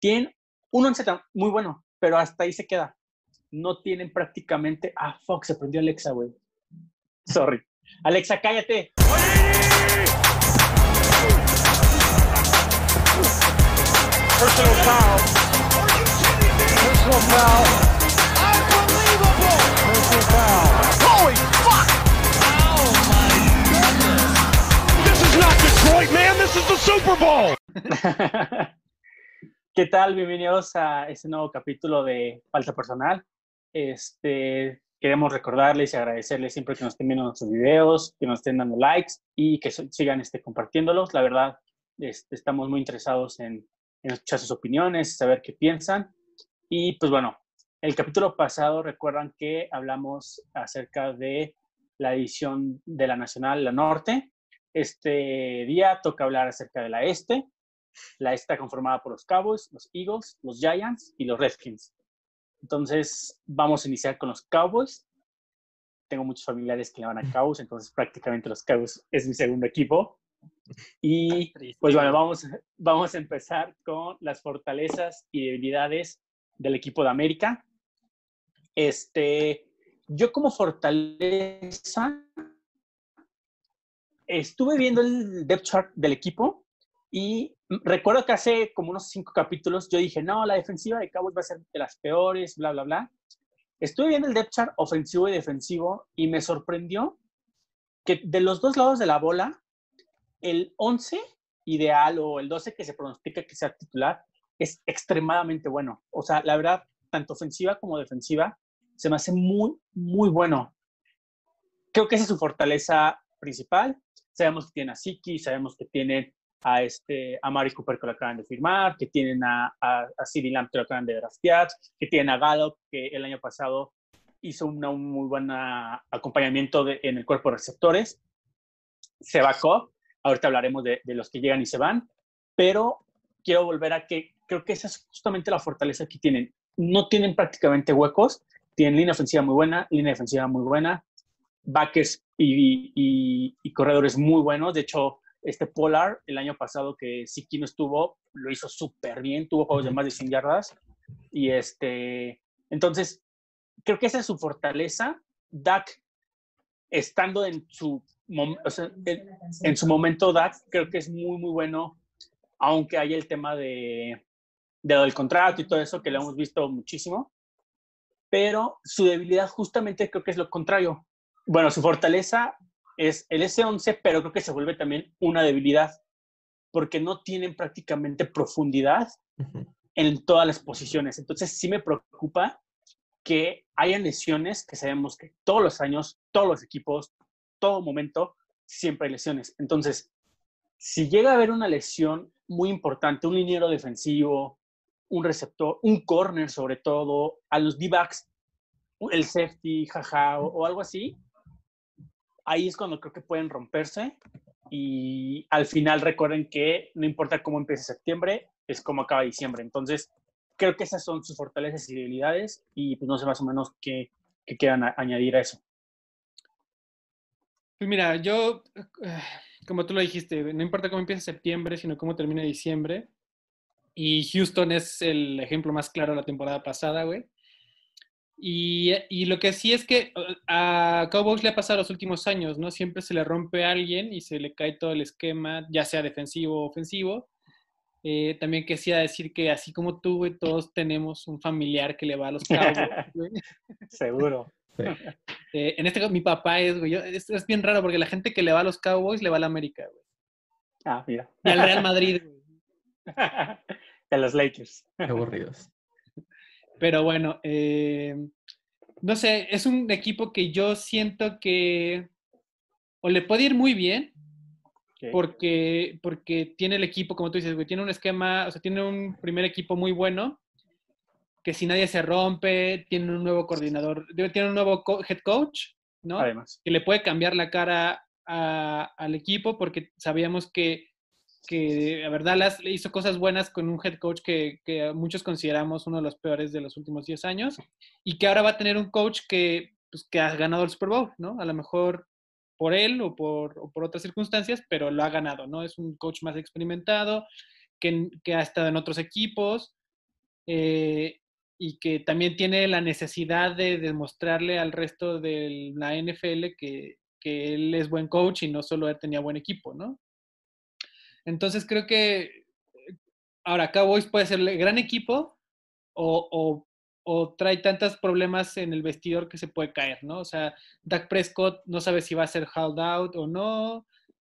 Tienen un once muy bueno, pero hasta ahí se queda. No tienen prácticamente. Ah, fuck, se prendió Alexa, güey. Sorry. Alexa, cállate. Personal foul. Personal foul. Unbelievable. Personal foul. Holy fuck! Oh my goodness. This is not Detroit, man. This is the Super Bowl. ¿Qué tal? Bienvenidos a este nuevo capítulo de Falta Personal. Este, queremos recordarles y agradecerles siempre que nos estén viendo nuestros videos, que nos estén dando likes y que sigan este, compartiéndolos. La verdad, este, estamos muy interesados en, en escuchar sus opiniones, saber qué piensan. Y pues bueno, el capítulo pasado recuerdan que hablamos acerca de la edición de la Nacional, la Norte. Este día toca hablar acerca de la Este. La Este está conformada por los Cowboys, los Eagles, los Giants y los Redskins. Entonces, vamos a iniciar con los Cowboys. Tengo muchos familiares que le van a Cowboys, entonces prácticamente los Cowboys es mi segundo equipo. Y pues bueno, vamos, vamos a empezar con las fortalezas y debilidades del equipo de América. Este, yo como fortaleza estuve viendo el depth chart del equipo y recuerdo que hace como unos cinco capítulos yo dije, no, la defensiva de Cowboys va a ser de las peores, bla, bla, bla. Estuve viendo el depth chart ofensivo y defensivo y me sorprendió que de los dos lados de la bola el 11 ideal o el 12 que se pronostica que sea titular es extremadamente bueno. O sea, la verdad, tanto ofensiva como defensiva, se me hace muy, muy bueno. Creo que esa es su fortaleza principal. Sabemos que tiene a Siki, sabemos que tienen a, este, a Mari Cooper que lo acaban de firmar, que tienen a, a, a Lamb que lo acaban de draftear, que tienen a Gallup que el año pasado hizo un muy buen acompañamiento en el cuerpo de receptores. Se vacó, Ahorita hablaremos de, los que llegan y se van, pero quiero volver a que creo que esa es justamente la fortaleza que tienen. No tienen prácticamente huecos, tienen línea ofensiva muy buena, línea defensiva muy buena, backers y, corredores muy buenos. De hecho, este Polar, el año pasado que Siki no estuvo, lo hizo súper bien, tuvo juegos de más de 100 yardas. Y este, entonces, creo que esa es su fortaleza. Dak, estando en su en, su momento Dax creo que es muy, muy bueno, aunque hay el tema de, de del contrato y todo eso que lo hemos visto muchísimo, pero su debilidad justamente creo que es lo contrario. Bueno, su fortaleza es el S11, pero creo que se vuelve también una debilidad, porque no tienen prácticamente profundidad en todas las posiciones. Entonces sí me preocupa que hayan lesiones que sabemos que todos los años, todos los equipos, todo momento siempre hay lesiones. Entonces, si llega a haber una lesión muy importante, un liniero defensivo, un receptor, un corner sobre todo, a los D-backs, el safety, jaja, o, algo así, ahí es cuando creo que pueden romperse. Y al final recuerden que no importa cómo empiece septiembre, es como acaba diciembre. Entonces, creo que esas son sus fortalezas y debilidades y pues no sé más o menos qué, qué quieran añadir a eso. Pues mira, yo, eh, como tú lo dijiste, no importa cómo empiece septiembre, sino cómo termine diciembre. Y Houston es el ejemplo más claro de la temporada pasada, güey. Y, y, lo que sí es que uh, a Cowboys le ha pasado los últimos años, ¿no? Siempre se le rompe a alguien y se le cae todo el esquema, ya sea defensivo o ofensivo. Eh, también quisiera decir que así como tú, güey, todos tenemos un familiar que le va a los Cowboys, güey. Seguro. Eh, en este caso, mi papá es, güey. es, bien raro porque la gente que le va a los Cowboys le va a la América, güey. Ah, mira. Y al Real Madrid, güey. a los Lakers. Qué aburridos. Pero bueno, eh, no sé, es un equipo que yo siento que o le puede ir muy bien, porque, porque tiene el equipo, como tú dices, güey, tiene un esquema, o sea, tiene un primer equipo muy bueno, que si nadie se rompe, tiene un nuevo coordinador, tiene un nuevo head coach, ¿no? Además. Que le puede cambiar la cara al equipo porque sabíamos que, que la verdad las, hizo cosas buenas con un head coach que, que, muchos consideramos uno de los peores de los últimos 10 años y que ahora va a tener un coach que, pues, que ha ganado el Super Bowl, ¿no? A lo mejor por él o por, o por otras circunstancias, pero lo ha ganado, ¿no? Es un coach más experimentado, que, que ha estado en otros equipos eh, y que también tiene la necesidad de demostrarle al resto de la NFL que, que él es buen coach y no solo él tenía buen equipo, ¿no? Entonces creo que ahora Cowboys puede ser gran equipo o, o, trae tantos problemas en el vestidor que se puede caer, ¿no? O sea, Dak Prescott no sabe si va a ser held out o no.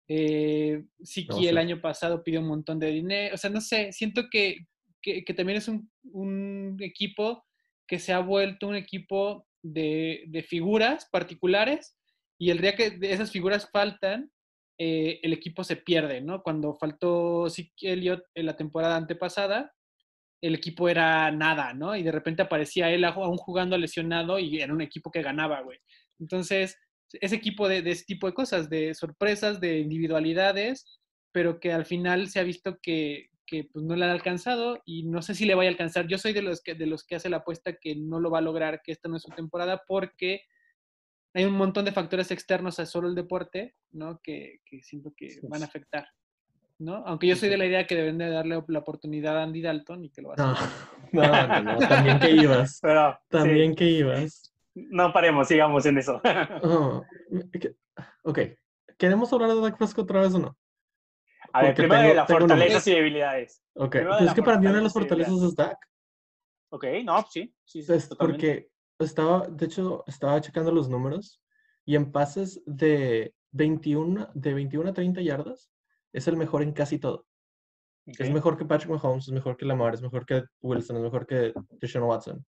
Eh, Siki el año pasado pidió un montón de dinero. O sea, no sé, siento que, que, también es un, un, equipo que se ha vuelto un equipo de, de figuras particulares y el día que esas figuras faltan, eh, el equipo se pierde, ¿no? Cuando faltó Zeke Elliott en la temporada antepasada, el equipo era nada, ¿no? Y de repente aparecía él aún jugando lesionado y era un equipo que ganaba, güey. Entonces, ese equipo de, ese tipo de cosas, de sorpresas, de individualidades, pero que al final se ha visto que, pues, no le han alcanzado y no sé si le vaya a alcanzar. Yo soy de los, que, de los que hace la apuesta que no lo va a lograr, que esta no es su temporada, porque hay un montón de factores externos a solo el deporte, ¿no? Que, siento que van a afectar, ¿no? Aunque yo soy de la idea que deben de darle la oportunidad a Andy Dalton y que lo va a hacer. No, no, no, también que ibas. también que ibas. No paremos, sigamos en eso. Oh, ok, ¿queremos hablar de Dak Prescott otra vez o no? A ver, primero de las fortalezas y debilidades. Ok, pues es que para mí una de las fortalezas es Dak. Ok, no, sí, sí, sí pues porque estaba, de hecho, estaba checando los números y en pases de 21, de 21 a 30 yardas es el mejor en casi todo. Es mejor que Patrick Mahomes, es mejor que Lamar, es mejor que Wilson, es mejor que Deshaun Watson.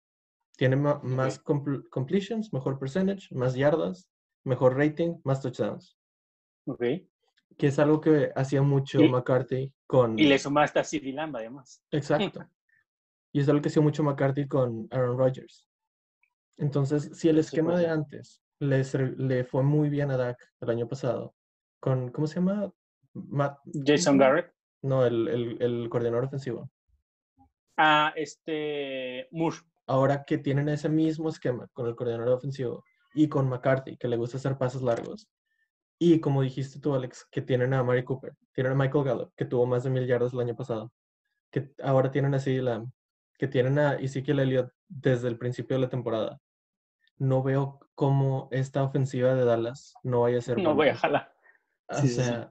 Tiene más completions, mejor percentage, más yardas, mejor rating, más touchdowns. Ok. Que es algo que hacía mucho McCarthy con... Y le sumaste a CD Lamb, además. Exacto. y es algo que hacía mucho McCarthy con Aaron Rodgers. Entonces, si el esquema de antes le, le fue muy bien a Dak el año pasado, con, ¿cómo se llama? Jason Garrett. No, el, el, el, coordinador ofensivo. Ah, este, Moore. Ahora que tienen ese mismo esquema con el coordinador ofensivo y con McCarthy, que le gusta hacer pasos largos, y como dijiste tú, Alex, que tienen a Mary Cooper, tienen a Michael Gallup, que tuvo más de mil yardas el año pasado, que ahora tienen a CD Lamb, que tienen a Ezekiel Elliott desde el principio de la temporada, no veo cómo esta ofensiva de Dallas no vaya a ser. No voy a jalar. O sea,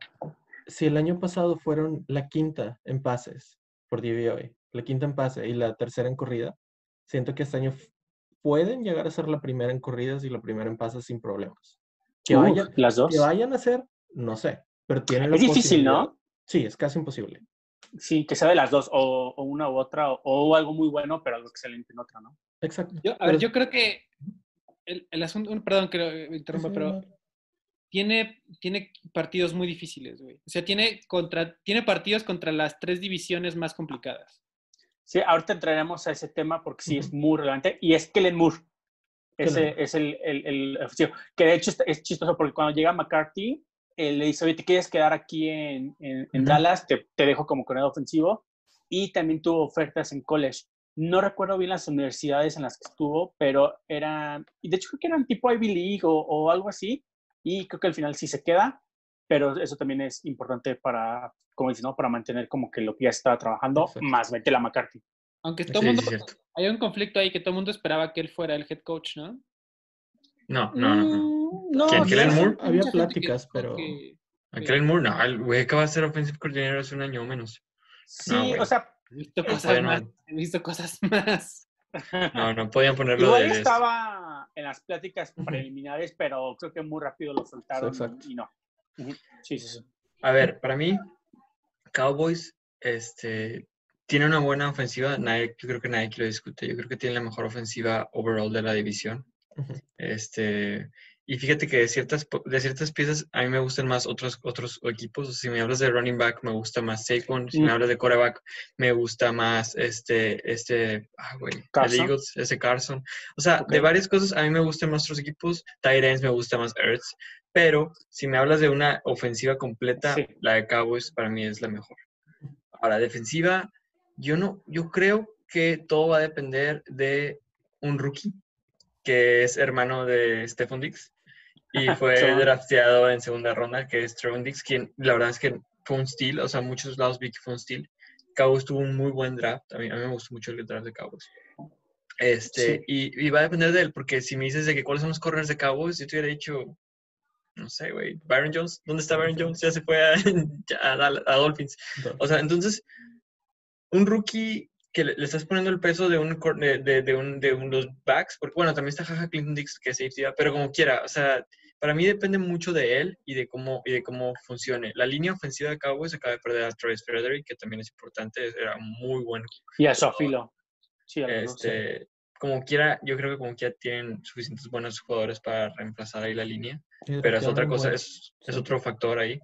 si el año pasado fueron la quinta en pases por DVOA, la quinta en pase y la tercera en corrida, siento que este año pueden llegar a ser la primera en corridas y la primera en pases sin problemas. Que, vayan, las dos. que vayan a ser, no sé, pero tienen Es difícil, ¿no? Sí, es casi imposible. Sí, que sea de las dos, o, una u otra, o, algo muy bueno, pero algo excelente en otra, ¿no? Exacto. Yo, a ver, yo creo que el, asunto, perdón que lo interrumpa, pero tiene, tiene partidos muy difíciles, güey. O sea, tiene, contra, tiene partidos contra las tres divisiones más complicadas. Sí, ahorita entraremos a ese tema porque sí es muy relevante. Y es Kellen Moore. Ese es el, el, el, Que de hecho es, chistoso porque cuando llega McCarthy, él le dice, oye, ¿te quieres quedar aquí en, en, Dallas? Te, te, dejo como corredor ofensivo. Y también tuvo ofertas en college. No recuerdo bien las universidades en las que estuvo, pero eran, y de hecho creo que eran tipo Ivy League o, algo así, y creo que al final sí se queda, pero eso también es importante para, como dice, ¿no? Para mantener como que lo que ya estaba trabajando, más mete la McCarthy. Aunque todo mundo, hay un conflicto ahí que todo el mundo esperaba que él fuera el head coach, ¿no? No, no, no. Mm, no, ¿Quién? Moore? Había pláticas, pero... ¿A Kellen Moore? No, el güey acaba de ser offensive coordinator hace un año o menos. Sí, o sea, He visto cosas más. He visto cosas más. No, no podían ponerlo Igual estaba en las pláticas preliminares, pero creo que muy rápido lo soltaron y no. Sí, sí, sí. A ver, para mí, Cowboys este, tiene una buena ofensiva. Nadie, yo creo que nadie lo discute. Yo creo que tiene la mejor ofensiva overall de la división. Este, y fíjate que de ciertas, de ciertas piezas a mí me gustan más otros, otros equipos. si me hablas de running back, me gusta más Saquon. Si me hablas de quarterback, me gusta más este, este, ah, güey, el Eagles, ese Carson. O sea, de varias cosas a mí me gustan más otros equipos. Tyrants me gusta más Earths. Pero si me hablas de una ofensiva completa, la de Cowboys para mí es la mejor. Ahora, defensiva, yo no, yo creo que todo va a depender de un rookie que es hermano de Stephon Dix y fue drafteado en segunda ronda, que es Trevon Dix, quien la verdad es que fue un steal, o sea, muchos lados vi que fue un steal. Cowboys tuvo un muy buen draft. A mí, a mí me gustó mucho el draft de Cowboys. Este, Sí. y, y va a depender de él, porque si me dices de que cuáles son los corners de Cowboys, yo te hubiera dicho, no sé, güey, Byron Jones, ¿dónde está Byron Jones? Ya se fue a, a, a Dolphins. O sea, entonces, un rookie que le, le estás poniendo el peso de un, de, de, de un de unos backs, porque bueno, también está Jaja Clinton Dix que es safety, pero como quiera, o sea, para mí depende mucho de él y de cómo y de cómo funcione. La línea ofensiva de Cowboys acaba de perder a Travis Frederick, que también es importante, era muy buen Y a Sofilo. Sí, dos, sí. este, como quiera, yo creo que como quiera tienen suficientes buenos jugadores para reemplazar ahí la línea, Y pero es otra cosa, es, es sí. otro factor ahí.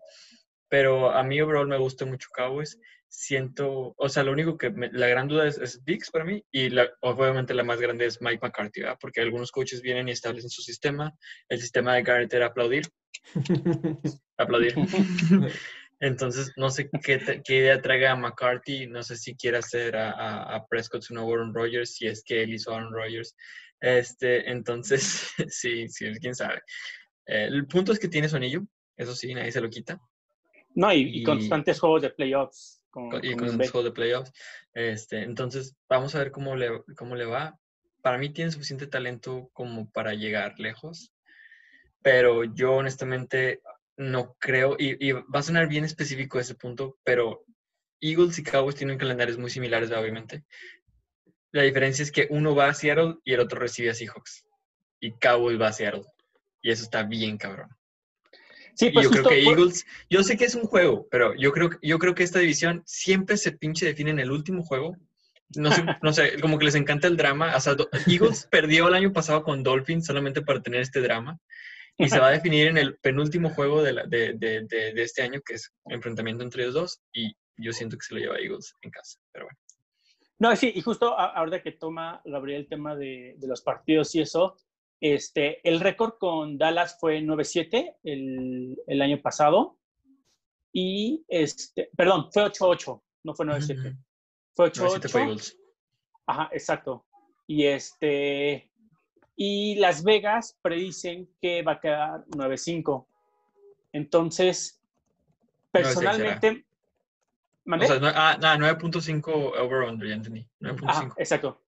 Pero a mí overall me gusta mucho Cowboys. Siento, o sea, lo único que, me- la gran duda es, es Dix para mí y la, obviamente la más grande es Mike McCarthy, ¿verdad? porque algunos coaches vienen y establecen su sistema. El sistema de Garrett era aplaudir, aplaudir. Entonces, no sé qué, qué idea traiga a McCarthy, no sé si quiere hacer a, a, a Prescott su nuevo Aaron Rodgers, si es que él hizo Aaron Rodgers. Este, entonces, sí, sí, quién sabe. El punto es que tiene su anillo, eso sí, nadie se lo quita, No, y- constantes juegos de playoffs. Con, co- y con con juegos de playoffs. Este, entonces, vamos a ver cómo le, cómo le va. Para mí tiene suficiente talento como para llegar lejos, pero yo honestamente no creo, y, y va a sonar bien específico ese punto, pero Eagles y Cowboys tienen calendarios muy similares, obviamente. La diferencia es que uno va a Seattle y el otro recibe a Seahawks. Y Cowboys va a Seattle. Y eso está bien cabrón. Sí, Y pues yo creo justo que por- Eagles, yo sé que es un juego, pero yo creo, que- yo creo que esta división siempre se pinche define en el último juego. No sé, no sé, como que les encanta el drama. O sea, Eagles perdió el año pasado con Dolphins solamente para tener este drama. Y se va a definir en el penúltimo juego de, la- de, de- de- de este año, que es enfrentamiento entre ellos dos. Y yo siento que se lo lleva Eagles en casa. Pero bueno. No, sí, y justo ahora que toma Gabriel el tema de, de los partidos y eso, este, el récord con Dallas fue 9-7 el, el año pasado. Y, este, perdón, fue 8-8, no fue 9-7. Ujú. Fue No, sí te fue 8-8. Eagles. Ajá, exacto. Y este, y Las Vegas predicen que va a quedar 9-5. Entonces, 9-6 personalmente, O sea, no- ah, nada, 9.5 over-under, ya entendí. 9.5. Ajá, exacto.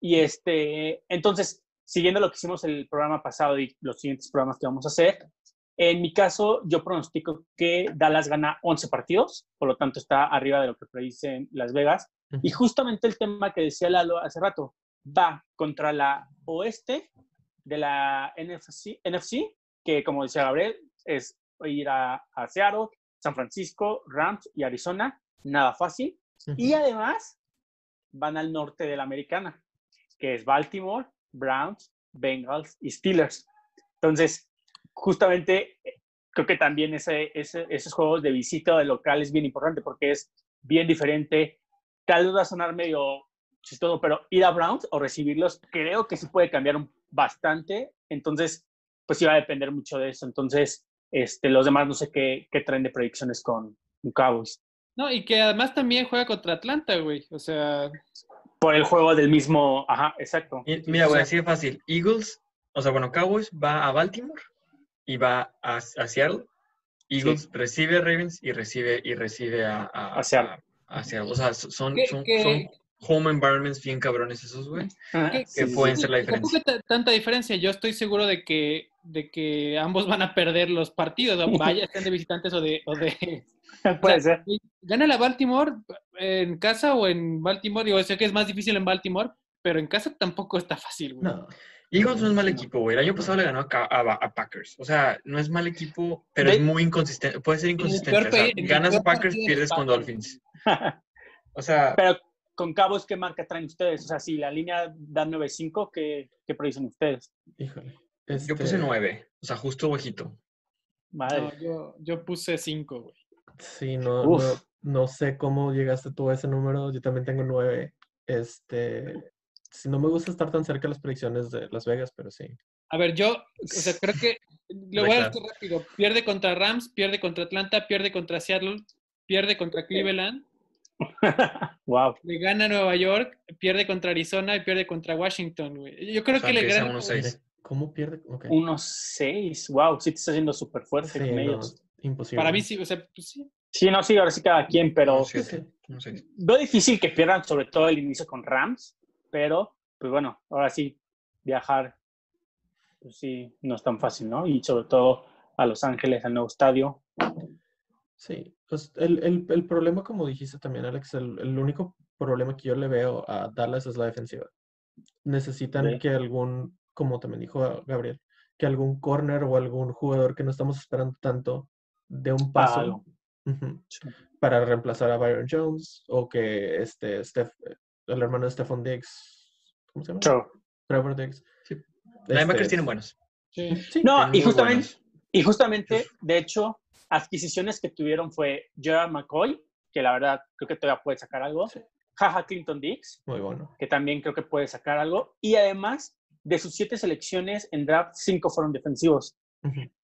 Y este, entonces, siguiendo lo que hicimos el programa pasado y los siguientes programas que vamos a hacer, en mi caso, yo pronostico que Dallas gana 11 partidos, por lo tanto está arriba de lo que predicen Las Vegas. Y justamente el tema que decía Lalo hace rato, va contra la oeste de la NFC, NFC que como decía Gabriel, es ir a, a Seattle, San Francisco, Rams y Arizona. Nada fácil. Y además van al norte de la americana, que es Baltimore, Browns, Bengals y Steelers. Entonces, justamente eh, creo que también ese, ese- esos juegos de visita de local es bien importante porque es bien diferente. Tal vez va a sonar medio chistoso, pero ir a Browns o recibirlos creo que sí puede cambiar bastante. Entonces, pues sí va a depender mucho de eso. Entonces, este, los demás no sé qué, qué traen de predicciones con, con Cowboys. No, y que además también juega contra Atlanta, güey. O sea, Por el juego del mismo, ajá, exacto. Mira, güey, así de fácil. Eagles, o sea, bueno, Cowboys va a Baltimore y va a, a Seattle. Eagles recibe a Ravens y recibe, y recibe a, a, A Seattle. a- a Seattle. O sea, son, ¿Qué- son, qué- son home environments bien cabrones esos, güey. Que- sí, pueden sí. ser la diferencia. tanta diferencia. Yo estoy seguro de que, de que ambos van a perder los partidos, o vaya, estén de visitantes o de... O de Puede o sea, ser. Gana la Baltimore en casa o en Baltimore. Digo, sé que es más difícil en Baltimore, pero en casa tampoco está fácil, güey. No. Eagles no es mal equipo, güey. El año pasado le ganó a, Ca- a- a Packers. O sea, no es mal equipo, pero es muy inconsistente. Puede ser inconsistente. O sea, ganas a Packers, pierdes con. Dolphins. O sea, Pero con Cabos, ¿qué marca traen ustedes? O sea, si la línea da 9.5, ¿qué, ¿qué predicen ustedes? Híjole. Yo puse Este, nueve. O sea, justo bajito. Madre. No, yo, yo puse 5, güey. Sí, no, no, no sé cómo llegaste tú a ese número. Yo también tengo nueve. Este, si no me gusta estar tan cerca de las predicciones de Las Vegas, pero sí. A ver, yo, o sea, creo que lo voy a decir rápido. Pierde contra Rams, pierde contra Atlanta, pierde contra Seattle, pierde contra Cleveland, wow. le gana a Nueva York, pierde contra Arizona y pierde contra Washington, güey. Yo creo O sea, que le gana. 1-6. ¿Cómo pierde? Ok. Unos 6. Wow, sí te está haciendo súper fuerte Sí, con no, ellos. imposible. Para mí sí, o sea, pues sí. Sí, no, sí, ahora sí cada quien, pero Sí, sí. seis. veo difícil que pierdan, sobre todo el inicio con Rams, pero pues bueno, ahora sí, viajar, pues sí, no es tan fácil, ¿no? Y sobre todo a Los Ángeles, al nuevo estadio. Sí, pues el, el- el problema, como dijiste también, Alex, el, el único problema que yo le veo a Dallas es la defensiva. Necesitan que algún, como también dijo Gabriel, que algún corner o algún jugador que no estamos esperando tanto dé un paso Sí. para reemplazar a Byron Jones o que este Steph- el hermano de Stephon Diggs, ¿cómo se llama? True. Trevor Diggs. Sí. este, Linebackers tienen buenos. Sí. Sí, No, y justamente, buenos. y justamente, de hecho, adquisiciones que tuvieron fue Gerard McCoy, que la verdad creo que todavía puede sacar algo. Sí. Jaja Clinton Dix, muy bueno. que también creo que puede sacar algo. Y además, de sus siete selecciones en draft, cinco fueron defensivos.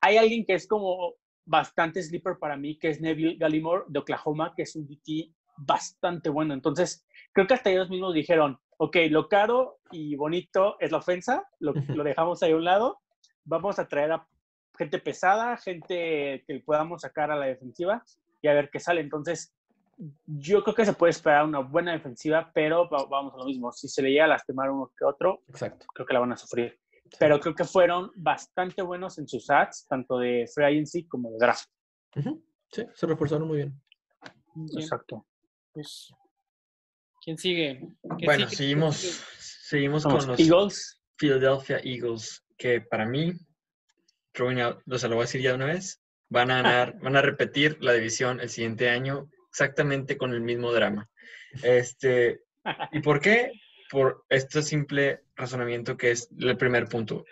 Hay alguien que es como bastante sleeper para mí, que es Neville Gallimore de Oklahoma, que es un DT bastante bueno. Entonces, creo que hasta ellos mismos dijeron, ok, lo caro y bonito es la ofensa, lo, Ujú. lo dejamos ahí a un lado, vamos a traer a gente pesada, gente que podamos sacar a la defensiva y a ver qué sale. Entonces, yo creo que se puede esperar una buena defensiva, pero va- vamos a lo mismo. Si se le llega a lastimar uno que otro, Exacto. creo que la van a sufrir. Pero creo que fueron bastante buenos en sus ads, tanto de free agency como de draft. Sí, se reforzaron muy bien. Bien, Exacto. pues, ¿Quién sigue? ¿Quién Bueno, sigue? seguimos, seguimos con los Eagles. Philadelphia Eagles, que para mí, o sea, lo voy a decir ya de una vez, van a ganar, van a repetir la división el siguiente año exactamente con el mismo drama. Este, ¿Y por qué? Por este simple razonamiento que es el primer punto.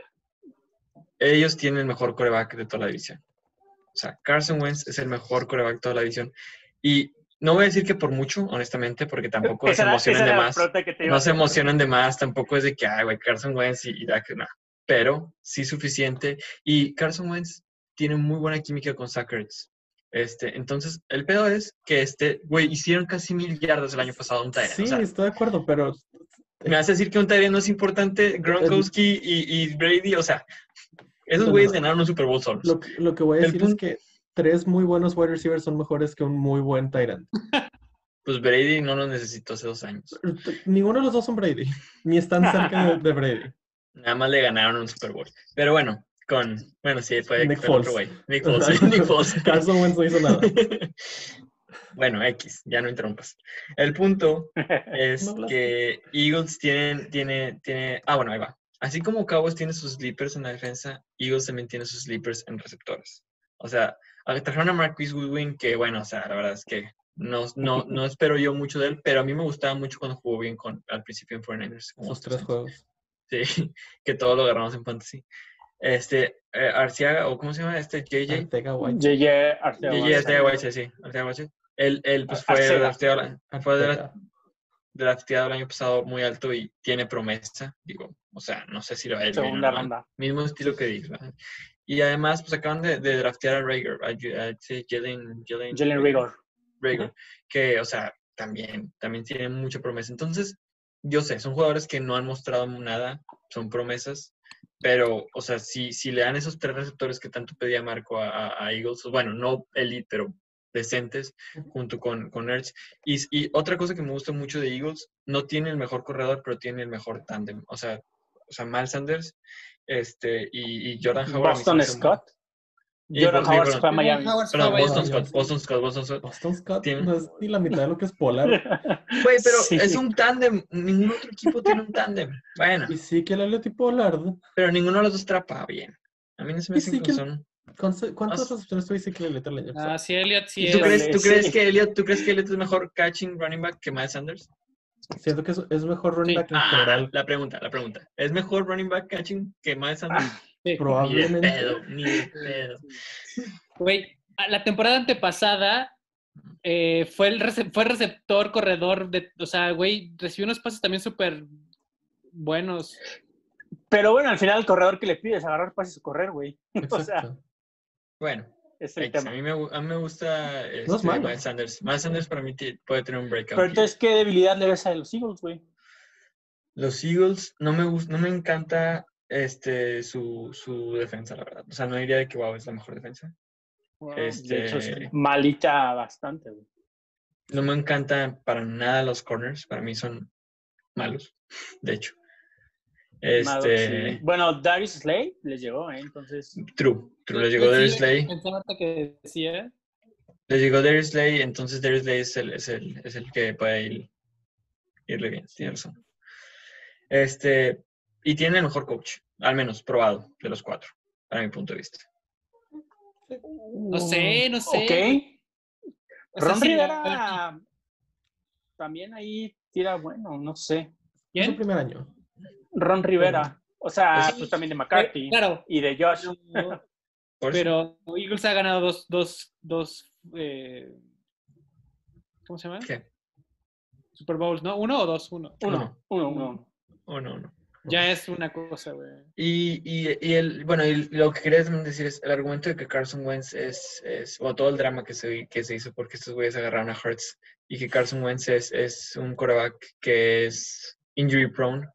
Ellos tienen el mejor coreback de toda la división. O sea, Carson Wentz es el mejor coreback de toda la división. Y no voy a decir que por mucho, honestamente, porque tampoco se emocionan de más. No se emocionan de más, tampoco es de que, ay, güey, Carson Wentz y, y Dak, no. Pero sí suficiente. Y Carson Wentz tiene muy buena química con Zach Ertz. Este, entonces, el pedo es que, este, güey, hicieron casi mil yardas el año pasado un Tyrant. Sí, estoy de acuerdo, pero me a decir que un Tyrant no es importante, Gronkowski y, y Brady, o sea, esos güeyes ganaron un Super Bowl solos. lo, que- lo que voy a El decir es que tres muy buenos wide receivers son mejores que un muy buen Tyrant. Pues Brady no lo necesitó hace dos años. Ninguno de los dos son Brady, ni están cerca de, de Brady. Nada más le ganaron un Super Bowl. Pero bueno, con, bueno, sí, fue, Nick fue el otro güey. Nick Foles, Nick Foles. Carson Wentz no hizo nada. Bueno, X, ya no interrumpas. El punto es No que Eagles tienen, tiene, tiene, ah, bueno, ahí va. Así como Cowboys tiene sus sleepers en la defensa, Eagles también tiene sus sleepers en receptores. O sea, trajeron a Marquise Goodwin, que bueno, o sea, la verdad es que no, no, no espero yo mucho de él, pero a mí me gustaba mucho cuando jugó bien con, al principio en 49ers. como Esos estos tres juegos. Sí, que todo lo agarramos en fantasy. Este, eh, Arciaga, o ¿cómo se llama? Este, JJ. JJ Arcega. JJ Arcega White, sí, Arcega White. Él, él pues fue drafteado, fue drafteado el año pasado muy alto y tiene promesa, digo, o sea, no sé si lo va a ir bien Segunda no, ronda. Mismo estilo que Diggs, ¿verdad? Y además, pues acaban de, de draftear a Rager, a, a este Jalen, Jalen, Jalen Rigor. Rager, que, o sea, también, también tiene mucha promesa. Entonces, yo sé, son jugadores que no han mostrado nada, son promesas, pero, o sea, si, si le dan esos tres receptores que tanto pedía Marco a, a- a Eagles, bueno, no elite, pero decentes, junto con, con Ertz. Y, y otra cosa que me gusta mucho de Eagles, no tiene el mejor corredor, pero tiene el mejor tándem. O sea, o sea, Miles Sanders este, y, y Jordan Howard. Boston Scott. Y Jordan Boston- Howard se fue a Jordan- Miami. Boston. Scott, Boston Scott, Boston Scott. Boston Scott no es ni la mitad de lo que es Polar. Güey, pero Sí. es un tándem. Ningún otro equipo tiene un tándem. Bueno, Y sí que el Elliot y Pollard. pero ninguno de los dos trapa bien. A mí no se me Y hacen sí que son. ¿Cuántas ¿Cuántas As- recepciones tuviste que el año? Ah, sí, Elliot, sí. ¿Y ¿Tú es- crees, ¿tú sí. crees que Elliot, ¿Tú crees que Elliot es mejor catching running back que Miles Sanders? Siento que es, es mejor running Sí. back en Ah, general. la pregunta, la pregunta. ¿Es mejor running back catching que Miles Sanders? Ah, sí. Ni de Probablemente. pedo, ni de pedo. Güey, la temporada antepasada eh, fue el rece- fue receptor, corredor, de, o sea, güey, recibió unos pases también súper buenos. Pero bueno, al final el corredor que le pides agarrar pases o correr, güey. O sea, Exacto. Bueno, es el X, a, mí me, gu- a mí me gusta este, No es malo. Miles Sanders. Miles Sanders para mí puede tener un breakout. Pero entonces, ¿qué debilidad le ves a los Eagles, güey? Los Eagles no me no me encanta este su, su defensa, la verdad. O sea, no diría de que wow, es la mejor defensa. Wow. Este, De hecho, es malita bastante, güey. No me encantan para nada los corners. Para mí son malos, de hecho. Malo, Este, sí. Bueno, Darius Slay les llegó, ¿eh? Entonces, True. True. Les llegó Sí, Darius Slay. que decía. Les llegó Darius Slay, entonces Darius Slay es el, es el, es el que puede ir, irle bien. Tiene razón. Este, y tiene el mejor coach, al menos probado, de los cuatro, para mi punto de vista. No sé, no sé. ok. O sea, Ron sí, Rivera también ahí tira bueno, no sé. Es su ¿Quién? primer año. Ron Rivera. O sea, Sí. pues también de McCarthy. Claro, Y de Josh. pero, Eagles ha ganado dos, dos, dos, eh, ¿cómo se llama? ¿Qué? Super Bowls, ¿no? ¿Uno o dos? Uno. Uno, No. uno, uno. Oh, no, no. Ya es una cosa, güey. Y, y, y el, bueno, y lo que quería decir es el argumento de que Carson Wentz es, es o todo el drama que se, que se hizo porque estos güeyes agarraron a Hurts y que Carson Wentz es, es un quarterback que es injury prone.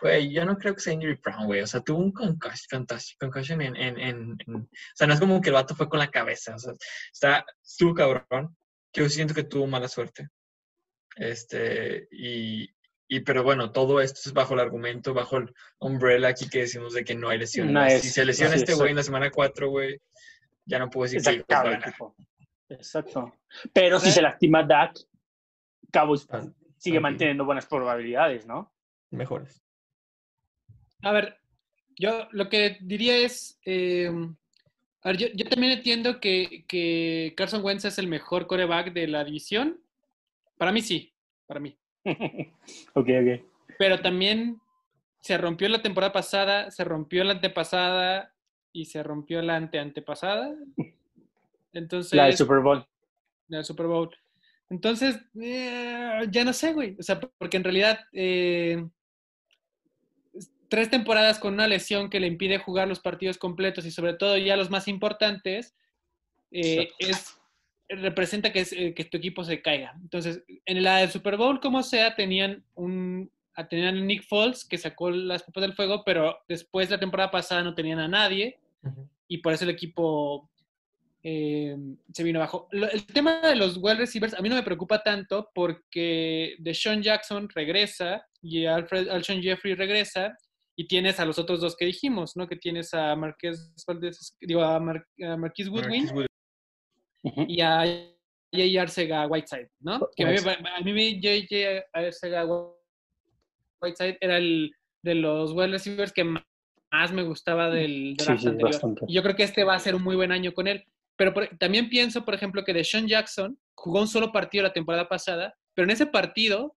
Güey, yo no creo que sea injury prone, güey. O sea, tuvo un concussion, concussion en, en, en, en- O sea, no es como que el vato fue con la cabeza. O sea, está, estuvo cabrón. Yo siento que tuvo mala suerte. Este, y, y pero bueno, todo esto es bajo el argumento, bajo el umbrella aquí que decimos de que no hay lesiones. No es- si se lesiona este güey en la semana 4, güey, ya no puedo decir que el equipo. Exacto. Pero si se lastima Dak, Cowboys Están sigue manteniendo buenas probabilidades, ¿no? mejores. A ver, yo lo que diría es, eh, a ver, yo, yo también entiendo que, que Carson Wentz es el mejor coreback de la división. Para mí sí, para mí. ok, ok. Pero también se rompió la temporada pasada, se rompió la antepasada y se rompió la anteantepasada. Entonces, La del Super Bowl. del Super Bowl. Entonces, eh, ya no sé, güey. O sea, porque en realidad eh, tres temporadas con una lesión que le impide jugar los partidos completos y sobre todo ya los más importantes, eh, es representa que, es, eh, que tu equipo se caiga. Entonces, en la del Super Bowl, como sea, tenían un tenían a Nick Foles que sacó las papas del fuego, pero después la temporada pasada no tenían a nadie y por eso el equipo eh, se vino abajo. Lo- el tema de los wide receivers a mí no me preocupa tanto porque Deshaun Jackson regresa y Alfred, Alshon Jeffrey regresa y tienes a los otros dos que dijimos, ¿no? Que tienes a Marquez Valdez, digo, a, Mar, a Marquise Goodwin Marquise Y a J.J. Arcega Whiteside, ¿no? Que a mí, Whiteside. a mí me- J.J. Arcega Whiteside era el de los wide receivers que más me gustaba del Sí, draft sí, anterior. bastante. Y yo creo que este va a ser un muy buen año con él. Pero por- también pienso, por ejemplo, que Deshaun Jackson jugó un solo partido la temporada pasada, pero en ese partido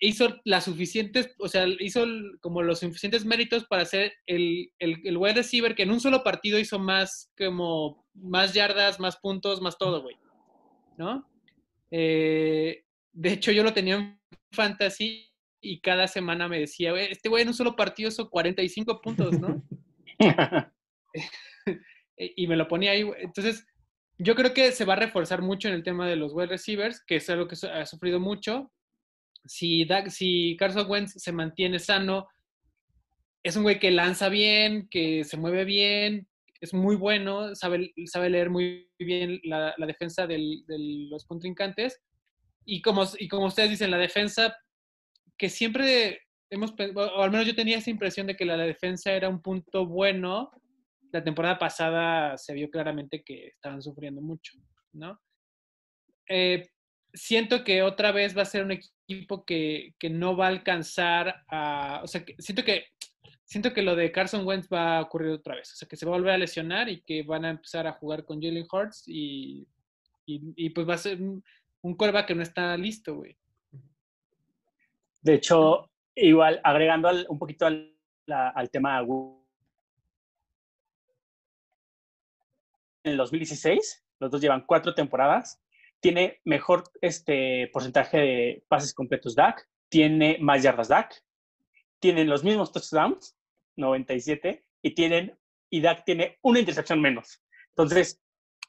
hizo las suficientes, o sea, hizo como los suficientes méritos para ser el, el, el wide receiver que en un solo partido hizo más, como, más yardas, más puntos, más todo, güey. ¿No? Eh, de hecho, yo lo tenía en fantasy y cada semana me decía, "Güey, este güey en un solo partido hizo 45 puntos, ¿no? Y me lo ponía ahí. güey. Entonces, yo creo que se va a reforzar mucho en el tema de los wide receivers, que es algo que ha sufrido mucho. Si, Dak- si Carson Wentz se mantiene sano, es un güey que lanza bien, que se mueve bien, es muy bueno, sabe, sabe leer muy bien la, la defensa del- de los contrincantes. Y como, y como ustedes dicen, la defensa, que siempre hemos, o al menos yo tenía esa impresión de que la defensa era un punto bueno, la temporada pasada se vio claramente que estaban sufriendo mucho, ¿no? Eh, siento que otra vez va a ser un equipo que, que no va a alcanzar a... O sea, que, siento que siento que lo de Carson Wentz va a ocurrir otra vez. O sea, que se va a volver a lesionar y que van a empezar a jugar con Jalen Hurts y, y, pues va a ser un, un quarterback que no está listo, güey. De hecho, igual, agregando un poquito al, la- al tema en el 2016, los dos llevan cuatro temporadas, tiene mejor este, porcentaje de pases completos Dak, tiene más yardas Dak, tienen los mismos touchdowns, 97, y tienen y Dak tiene una intercepción menos. Entonces,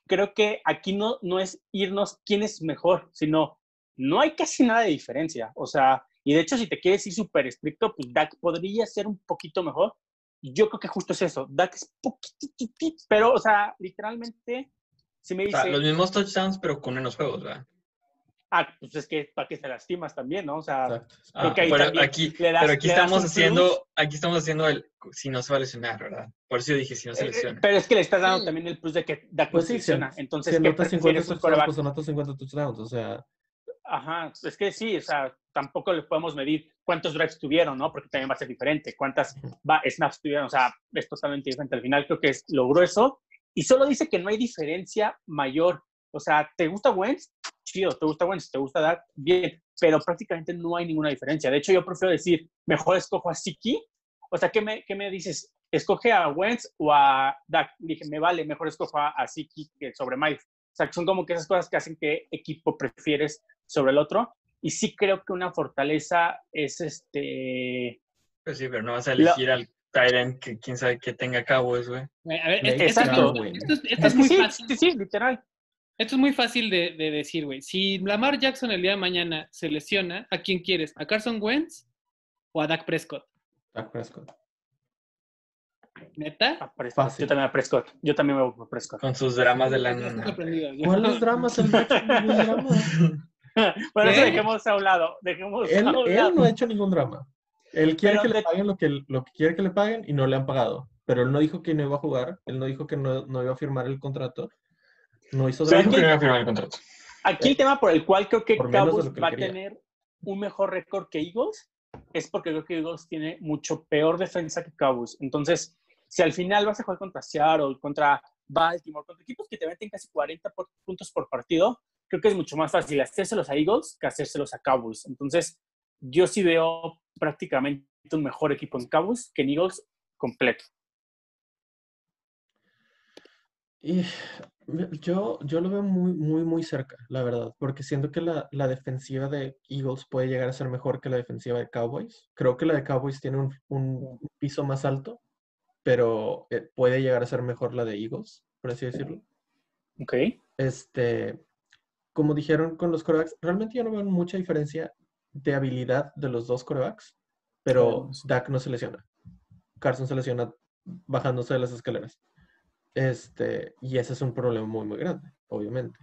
creo que aquí no, no es irnos quién es mejor, sino no hay casi nada de diferencia. O sea, y de hecho, si te quieres ir súper estricto, pues Dak podría ser un poquito mejor. Yo creo que justo es eso. Dak es poquitito, pero, o sea, literalmente si me O sea, dice, los mismos touchdowns, pero con menos juegos, ¿verdad? ah, pues es que para que te lastimas también, ¿no? O sea. Ah, ahí pero también aquí, le das- pero aquí le das estamos un haciendo, plus. aquí estamos haciendo el si no se va a lesionar, ¿verdad? Por eso yo dije si no se eh, lesiona. pero es que le estás dando también el plus de que Dak Pues se sí. Entonces, si ¿qué anotas 50 prefieres un touchdowns, quarterback? pues anotas 50 touchdowns. O sea, Ajá, es que sí, o sea, tampoco le podemos medir cuántos drives tuvieron, ¿no? Porque también va a ser diferente, cuántas va, snaps tuvieron, o sea, es totalmente diferente. Al final creo que es logró eso y solo dice que no hay diferencia mayor. O sea, ¿te gusta Wentz? Chido, ¿te gusta Wentz? ¿Te gusta Dak? Bien, pero prácticamente no hay ninguna diferencia. De hecho, yo prefiero decir, mejor escojo a Siki. O sea, ¿qué me, qué me dices? ¿Escoge a Wentz o a Dak? Dije, me vale, mejor escojo a, a Siki que sobre Miles. O sea, son como que esas cosas que hacen que equipo prefieres sobre el otro. Y sí creo que una fortaleza es este... Pues sí, pero no vas a elegir al Tyrant que quién sabe que tenga Cowboys, güey. Güey, A ver, Exacto. esto, esto- güey. esto es, esto Es es que muy sí, fácil. sí, sí, literal. Esto es muy fácil de, de decir, güey. Si Lamar Jackson el día de mañana se lesiona, ¿a quién quieres? ¿A Carson Wentz o a Dak Prescott? Dak Prescott. ¿Neta? A Prescott. Fácil. Yo también a Prescott. Yo también me voy por Prescott. Con sus dramas de la nana. ¿Cuáles dramas? El Dak no ningún drama. bueno, eso ¿Qué? dejemos a un lado. Dejemos Él, a un él no ha hecho ningún drama. Él quiere Pero que le de- paguen lo que, lo que quiere que le paguen y no le han pagado. Pero él no dijo que no iba a jugar. Él no dijo que no, no iba a firmar el contrato. No hizo Pero Dijo que no iba a firmar el contrato. Aquí el tema por el cual creo que Cowboys que va a tener un mejor récord que Eagles es porque creo que Eagles tiene mucho peor defensa que Cowboys. Entonces, si al final vas a jugar contra Seattle, contra Baltimore, contra equipos que te meten casi 40 por- puntos por partido, creo que es mucho más fácil hacérselos a Eagles que hacérselos a Cowboys. Entonces, yo sí veo prácticamente un mejor equipo en Cowboys que en Eagles completo. Y yo, yo lo veo muy, muy, muy cerca, la verdad, porque siento que la, la defensiva de Eagles puede llegar a ser mejor que la defensiva de Cowboys. Creo que la de Cowboys tiene un, un piso más alto, pero eh, puede llegar a ser mejor la de Eagles, por así decirlo. ¿Ok? Este, como dijeron con los corebacks, realmente yo no veo mucha diferencia de habilidad de los dos corebacks, pero. Dak no se lesiona. Carson se lesiona bajándose de las escaleras. Este, y ese es un problema muy, muy grande, obviamente.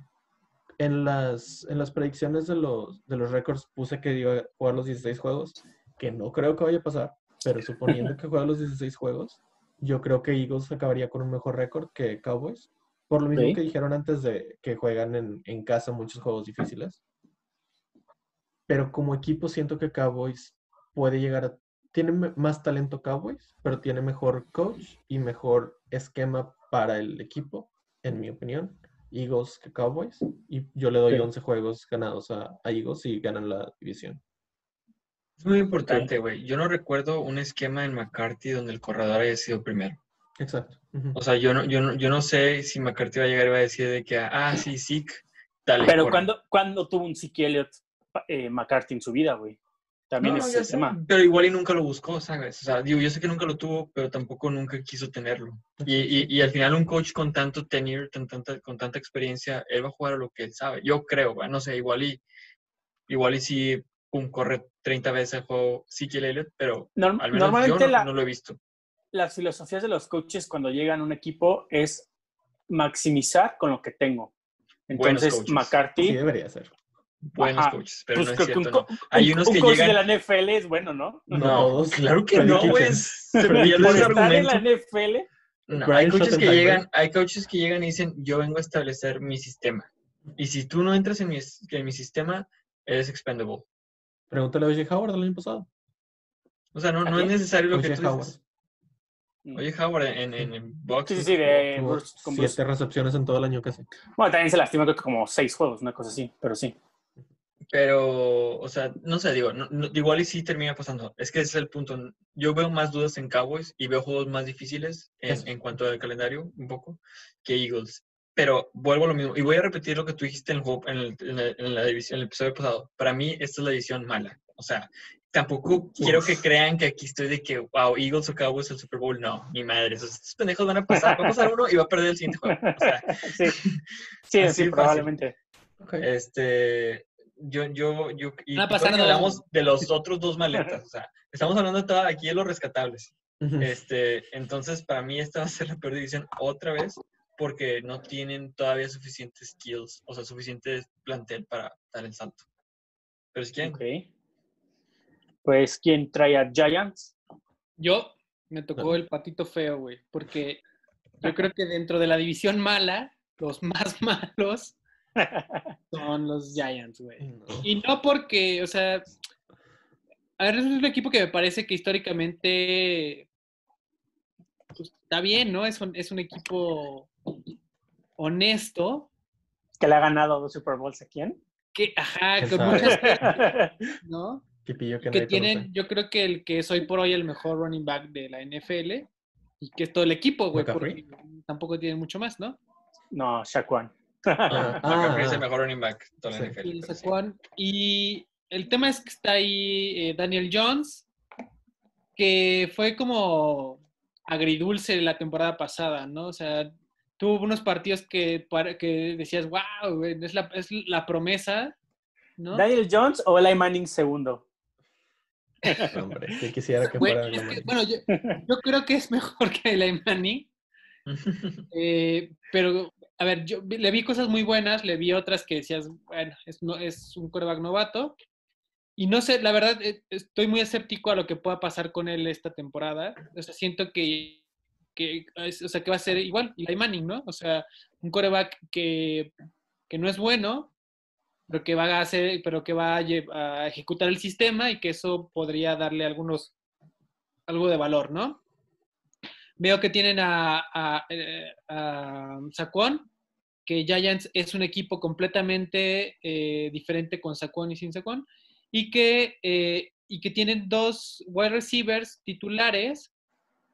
En las, en las predicciones de los, de los récords puse que iba a jugar los 16 juegos, que no creo que vaya a pasar, pero suponiendo que juega los 16 juegos, yo creo que Eagles acabaría con un mejor récord que Cowboys. Por lo mismo que dijeron antes de que juegan en, en casa muchos juegos difíciles. Pero como equipo siento que Cowboys puede llegar a... Tiene más talento Cowboys, pero tiene mejor coach y mejor esquema para el equipo, en mi opinión. Eagles que Cowboys. Y yo le doy Ok. 11 juegos ganados a, a Eagles y ganan la división. Es muy importante, güey. Yo no recuerdo un esquema en McCarthy donde el corredor haya sido primero. Exacto. O sea, yo no, yo no, yo no sé si McCarthy va a llegar y va a decir de que, ah, sí, Zeke, dale. Pero cuando, cuando tuvo un Zeke Elliott eh, McCarthy en su vida, güey. También No, es el sé, tema. Pero igual y nunca lo buscó, ¿sabes? O sea, digo, yo sé que nunca lo tuvo, pero tampoco nunca quiso tenerlo. Y, y, y al final un coach con tanto tenure, tan, tanta, con tanta experiencia, él va a jugar a lo que él sabe. Yo creo, güey, no sé, igual y, igual y si pum, corre 30 veces el juego Zeke Elliott, pero Norm- al menos yo normalmente no, la- no lo he visto. las filosofías de los coaches cuando llegan a un equipo es maximizar con lo que tengo. Entonces. McCarthy, Sí debería ser. Buenos Ajá. coaches, pero pues no es que un, cierto, no. Hay un- unos un que coach llegan- de la NFL es bueno, ¿no? No, todos. claro que no, güey. Se Por ese estar en la argumento. NFL, No, hay coaches que llegan, hay coaches que llegan y dicen, yo vengo a establecer mi sistema. Y si tú no entras en mi, en mi sistema, eres expendable. Pregúntale a O.J. Howard del año pasado. O sea, no, ¿A no es necesario lo que tú Howard. dices. Oye, Howard, en, en, en box. sí, sí, sí, de Bruce- con Bruce. siete recepciones en todo el año casi. Bueno, también se lastimó creo que como seis juegos, una cosa así, pero sí. Pero, o sea, no sé, digo, no- no- igual y sí termina pasando. Es que ese es el punto. Yo veo más dudas en Cowboys y veo juegos más difíciles en, en cuanto al calendario, un poco, que Eagles. Pero vuelvo a lo mismo. Y voy a repetir lo que tú dijiste en el, juego- en el, en el- en la división, el episodio pasado. Para mí, esta es la división mala. O sea, tampoco quiero que crean que aquí estoy de que, wow, Eagles o Cowboys el Super Bowl. No, ni madre. Esos, estos pendejos van a pasar. Va a pasar uno y va a perder el siguiente juego. O sea, Sí, sí, sí, probablemente. este, yo, yo, yo, y dos. hablamos de los otros dos maletas, o sea, estamos hablando todo aquí de los rescatables. Este, entonces, para mí esta va a ser la peor división otra vez, porque no tienen todavía suficientes skills, o sea, suficiente plantel para dar el salto. Pero si quieren, Ok. Pues, ¿quién trae a Giants? Yo me tocó el patito feo, güey, porque yo creo que dentro de la división mala, los más malos son los Giants, güey. No. Y no porque, o sea, a ver, es un equipo que me parece que históricamente pues, está bien, ¿no? Es un, es un equipo honesto, que le ha ganado dos Super Bowls a quién? que, ajá, ¿Quién con sabe? muchas, ¿no? Pipillo que que tienen, conoce. yo creo que el que es hoy por hoy el mejor running back de la NFL y que es todo el equipo, güey, porque tampoco tienen mucho más, ¿no? no, Shaquan. Ah, McCaffrey es ah, el mejor running back de Sí. NFL. Y, sí. Y el tema es que está ahí eh, Daniel Jones, que fue como agridulce la temporada pasada, ¿no? O sea, tuvo unos partidos que, para- que decías, wow, es la, es la promesa, ¿no? ¿Daniel Jones o Eli Manning segundo? Hombre, que quisiera que Güey, fuera es que, bueno, yo, yo creo que es mejor que Eli Manning, Eh, pero, a ver, yo le vi cosas muy buenas, le vi otras que decías, bueno, es, un quarterback novato. Y no sé, la verdad, eh, estoy muy escéptico a lo que pueda pasar con él esta temporada. O sea, siento que, que, o sea, que va a ser igual, Eli Manning, ¿no? O sea, un quarterback que, que no es bueno, pero que va a hacer, pero que va a, a ejecutar el sistema y que eso podría darle algunos, algo de valor, ¿no? Veo que tienen a, eh, a Saquon, que Giants es un equipo completamente eh, diferente con Saquon y sin Saquon, y que, eh, y que tienen dos wide receivers titulares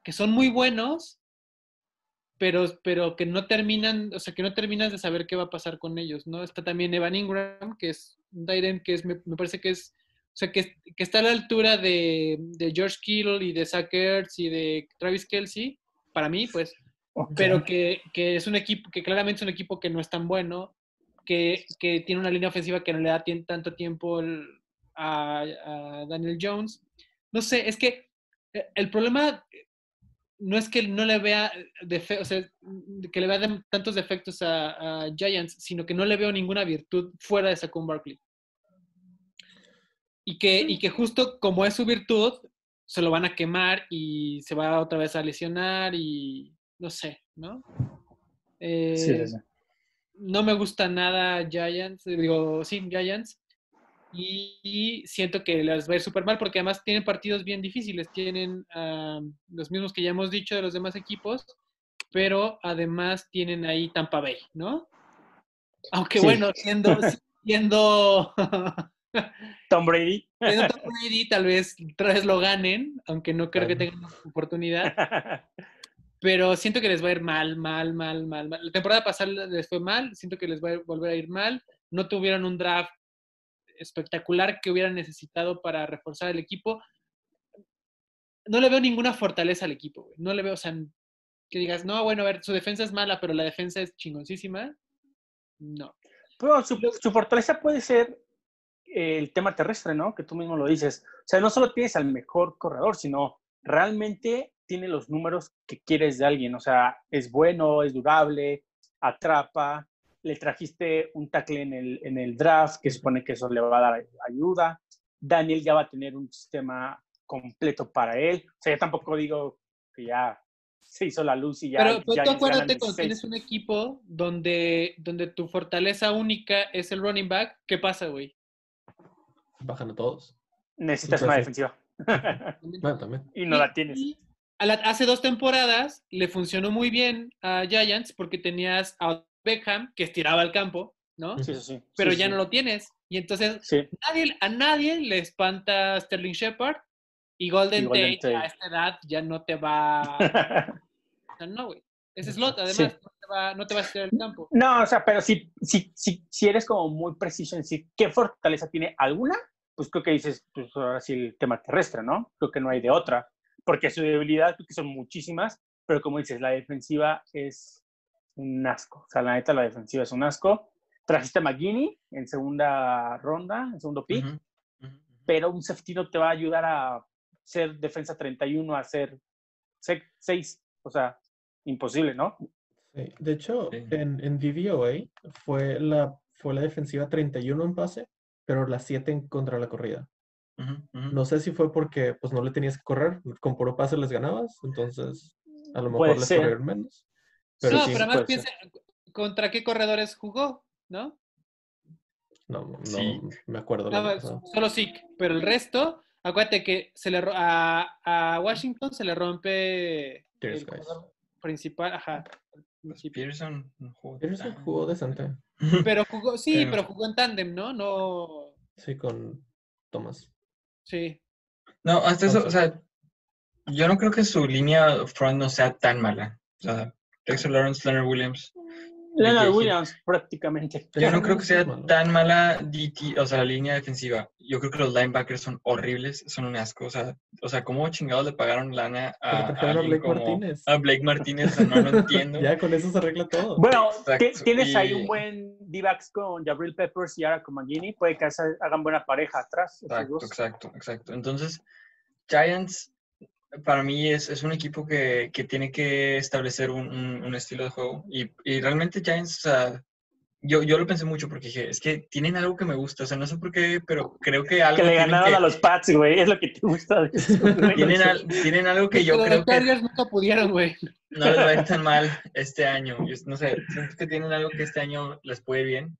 que son muy buenos, pero, pero que no terminan, o sea, que no terminas de saber qué va a pasar con ellos, ¿no? Está también Evan Ingram, que es un end que es, me parece que es, o sea, que, que está a la altura de, de George Kittle y de Zach Ertz y de Travis Kelsey, para mí, pues, pero que, que es un equipo, que claramente es un equipo que no es tan bueno, que, que tiene una línea ofensiva que no le da tanto tiempo el- a, a Daniel Jones. No sé, es que eh, el problema no es que no le vea defe- o sea, que le vea de- tantos defectos a, a Giants, sino que no le veo ninguna virtud fuera de Saquon Barkley. Y que, y que justo como es su virtud, se lo van a quemar y se va otra vez a lesionar y no sé, ¿no? Eh, Sí, sí, sí. no me gusta nada Giants, eh, digo, sí, Giants. Y, y siento que les va a ir súper mal porque además tienen partidos bien difíciles. Tienen ah, los mismos que ya hemos dicho de los demás equipos, pero además tienen ahí Tampa Bay, ¿no? Aunque bueno, siendo, siendo, Tom Brady. Tom Brady, tal vez otra vez lo ganen, aunque no creo que tengan oportunidad. pero siento que les va a ir mal, mal, mal, mal, mal. La temporada pasada les fue mal, siento que les va a volver a ir mal. No tuvieron un draft espectacular que hubieran necesitado para reforzar el equipo. No le veo ninguna fortaleza al equipo, güey. No le veo, o sea, que digas, no, bueno, a ver, su defensa es mala, pero la defensa es chingoncísima. No. Pero su, su fortaleza puede ser el tema terrestre, ¿no? Que tú mismo lo dices. O sea, no solo tienes al mejor corredor, sino realmente tiene los números que quieres de alguien. O sea, es bueno, es durable, atrapa. Le trajiste un tackle en el, en el draft, que supone que eso le va a dar ayuda. Daniel ya va a tener un sistema completo para él. O sea, yo tampoco digo que ya se hizo la luz y ya. Pero, ya tú acuérdate cuando 16. tienes un equipo donde, donde tu fortaleza única es el running back, ¿qué pasa, güey? Bajan a todos. Necesitas una defensiva. Bueno, también. y no la tienes. Y a la- hace dos temporadas le funcionó muy bien a Giants porque tenías a Beckham que estiraba el campo, ¿no? Sí, sí, sí. Pero Sí, ya sí. no lo tienes. Y entonces Sí. nadie, a nadie le espanta Sterling Shepard y Golden, Y Golden Tate, a esta edad ya no te va... no, güey. Es slot, además, Sí. no, te va, no te va a estirar el campo. No, o sea, pero si, si, si, si eres como muy preciso en decir qué fortaleza tiene alguna, pues creo que dices, pues ahora sí el tema terrestre, ¿no? Creo que no hay de otra. Porque su debilidad creo que son muchísimas, pero como dices, la defensiva es un asco. O sea, la neta, la defensiva es un asco. Trajiste a McGinney en segunda ronda, en segundo pick, ujú, ujú. pero un safety no te va a ayudar a ser defensa 31 a ser 6. O sea, imposible, ¿no? Sí, De hecho, Sí. en, en DVOA fue la, fue la defensiva 31 en pase, pero la 7 en contra la corrida. No sé si fue porque pues no le tenías que correr, con puro pase les ganabas, entonces a lo mejor les corrieron menos. Pero no, sí, pero además puede piensa, ¿contra qué corredores jugó? ¿No? no, no Sí. me acuerdo. el No, año es- pasado. solo Zeke, pero el resto, acuérdate que se le a, a Washington se le rompe el principal, ajá. Pues no jugó Peterson tan- jugó decente, Pero jugó, sí, Pero- pero jugó en tándem, ¿no? No, sí, con Thomas. sí. No, hasta eso, o sea, yo no creo que su línea front no sea tan mala. O sea, Dexter Lawrence, Leonard Williams. Leonard. Williams, prácticamente. Yo no creo que sea tan mala DT, o sea, la línea defensiva. Yo creo que los linebackers son horribles, son un asco. O sea, o sea ¿cómo chingados le pagaron lana a, a Blake como- Martínez. a Blake Martínez? O sea, no lo entiendo. Ya con eso se arregla todo. Bueno, Exacto, tienes ahí un buen D-backs con Jabril Peppers y ahora con McGinney. Puede que haga- hagan buena pareja atrás. Exacto, exacto, exacto. Entonces, Giants para mí es, es un equipo que, que tiene que establecer un, un- un estilo de juego. Y, y realmente Giants, o sea, yo, yo lo pensé mucho porque dije, es que tienen algo que me gusta. O sea, no sé por qué, pero creo que algo Que le ganaron que- a los Pats, güey. Es lo que te gusta de eso, tienen, al- tienen algo que yo Pero creo los que Chargers nunca pudieron, güey. no les va a ir tan mal este año. Yo no sé, siento que tienen algo que este año les puede bien.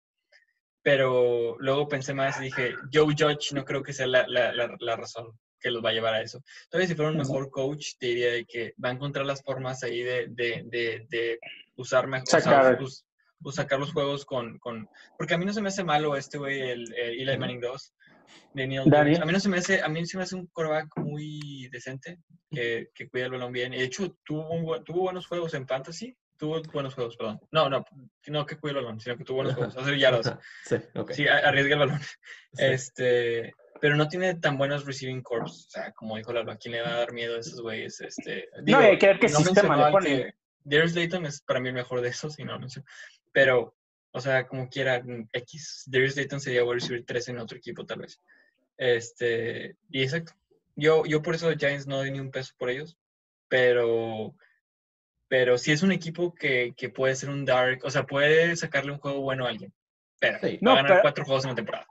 Pero luego pensé más y dije, Joe Judge no creo que sea la, la, la, la razón que los va a llevar a eso. Todavía si fuera un mejor coach, te diría de que va a encontrar las formas ahí de, de, de, de usar mejor, Sacar. us- us- sacar los juegos con, con... Porque a mí no se me hace malo este güey, el, el Eli. Manning 2. Daniel Daniel. Jones. A mí no se me hace, a mí se me hace un quarterback muy decente, que, que cuida el balón bien. De hecho, tuvo, un tuvo buenos juegos en fantasy. Tuvo buenos juegos, perdón. No, no, no que cuida el balón, sino que tuvo buenos juegos. Hacer yardas. Sí, ok. Sí, arriesga el balón. sí. Este, pero no tiene tan buenos receiving corps. O sea, como dijo Lalo, ¿a quién le va a dar miedo a esos güeyes? Este, No, hay que ver qué sistema le que- Darius Layton es para mí el mejor de esos, y no lo menciono. Pero, o sea, como quiera, X. Darius Layton sería wide receiver 3 en otro equipo, tal vez. Este, y exacto. Yo, yo por eso Giants no doy ni un peso por ellos, pero, pero sí es un equipo que, que puede ser un dark, o sea, puede sacarle un juego bueno a alguien. Pero Sí. va No, a ganar pero- cuatro juegos en la temporada.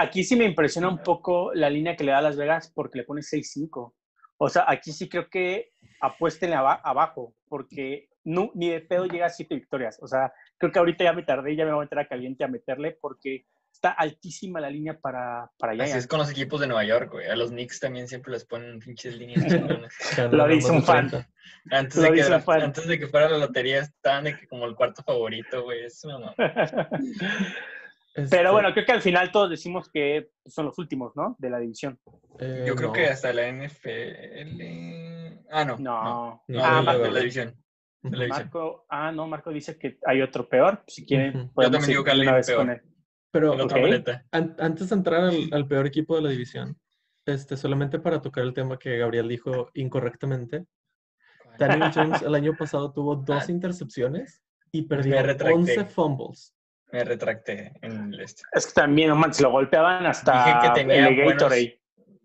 Aquí sí me impresiona un poco la línea que le da a Las Vegas porque le pone 6-5. O sea, aquí sí creo que apuesten aba- abajo porque no, ni de pedo llega a 7 victorias. O sea, creo que ahorita ya me tardé y ya me voy a meter a caliente a meterle porque está altísima la línea para, para Así es con los equipos de Nueva York, güey. A los Knicks también siempre les ponen pinches líneas chingonas. Lo dice un fan. 30. Antes Lo de, que, un fan. antes de que fuera la lotería, estaban de que como el cuarto favorito, güey. Es una mamá. Este, Pero bueno, creo que al final todos decimos que son los últimos, ¿no? De la división. eh, Yo creo no. que hasta la NFL. Ah, no. No. No, Ah, de, la, Marco, de la división. Ujú. de la división. Marco, ah, no, Marco dice que hay otro peor. Si quieren, Ujú. Yo podemos también digo que una un vez peor. con él. Pero En otra ok. maleta. an- antes de entrar al, al peor equipo de la división, este, solamente para tocar el tema que Gabriel dijo incorrectamente, Daniel Jones el año pasado tuvo dos Ah. intercepciones y perdió Me retracté. 11 fumbles. Me retracté en el este. Es que también, no manches, lo golpeaban hasta Dije que tenía el buenos- Gatorade.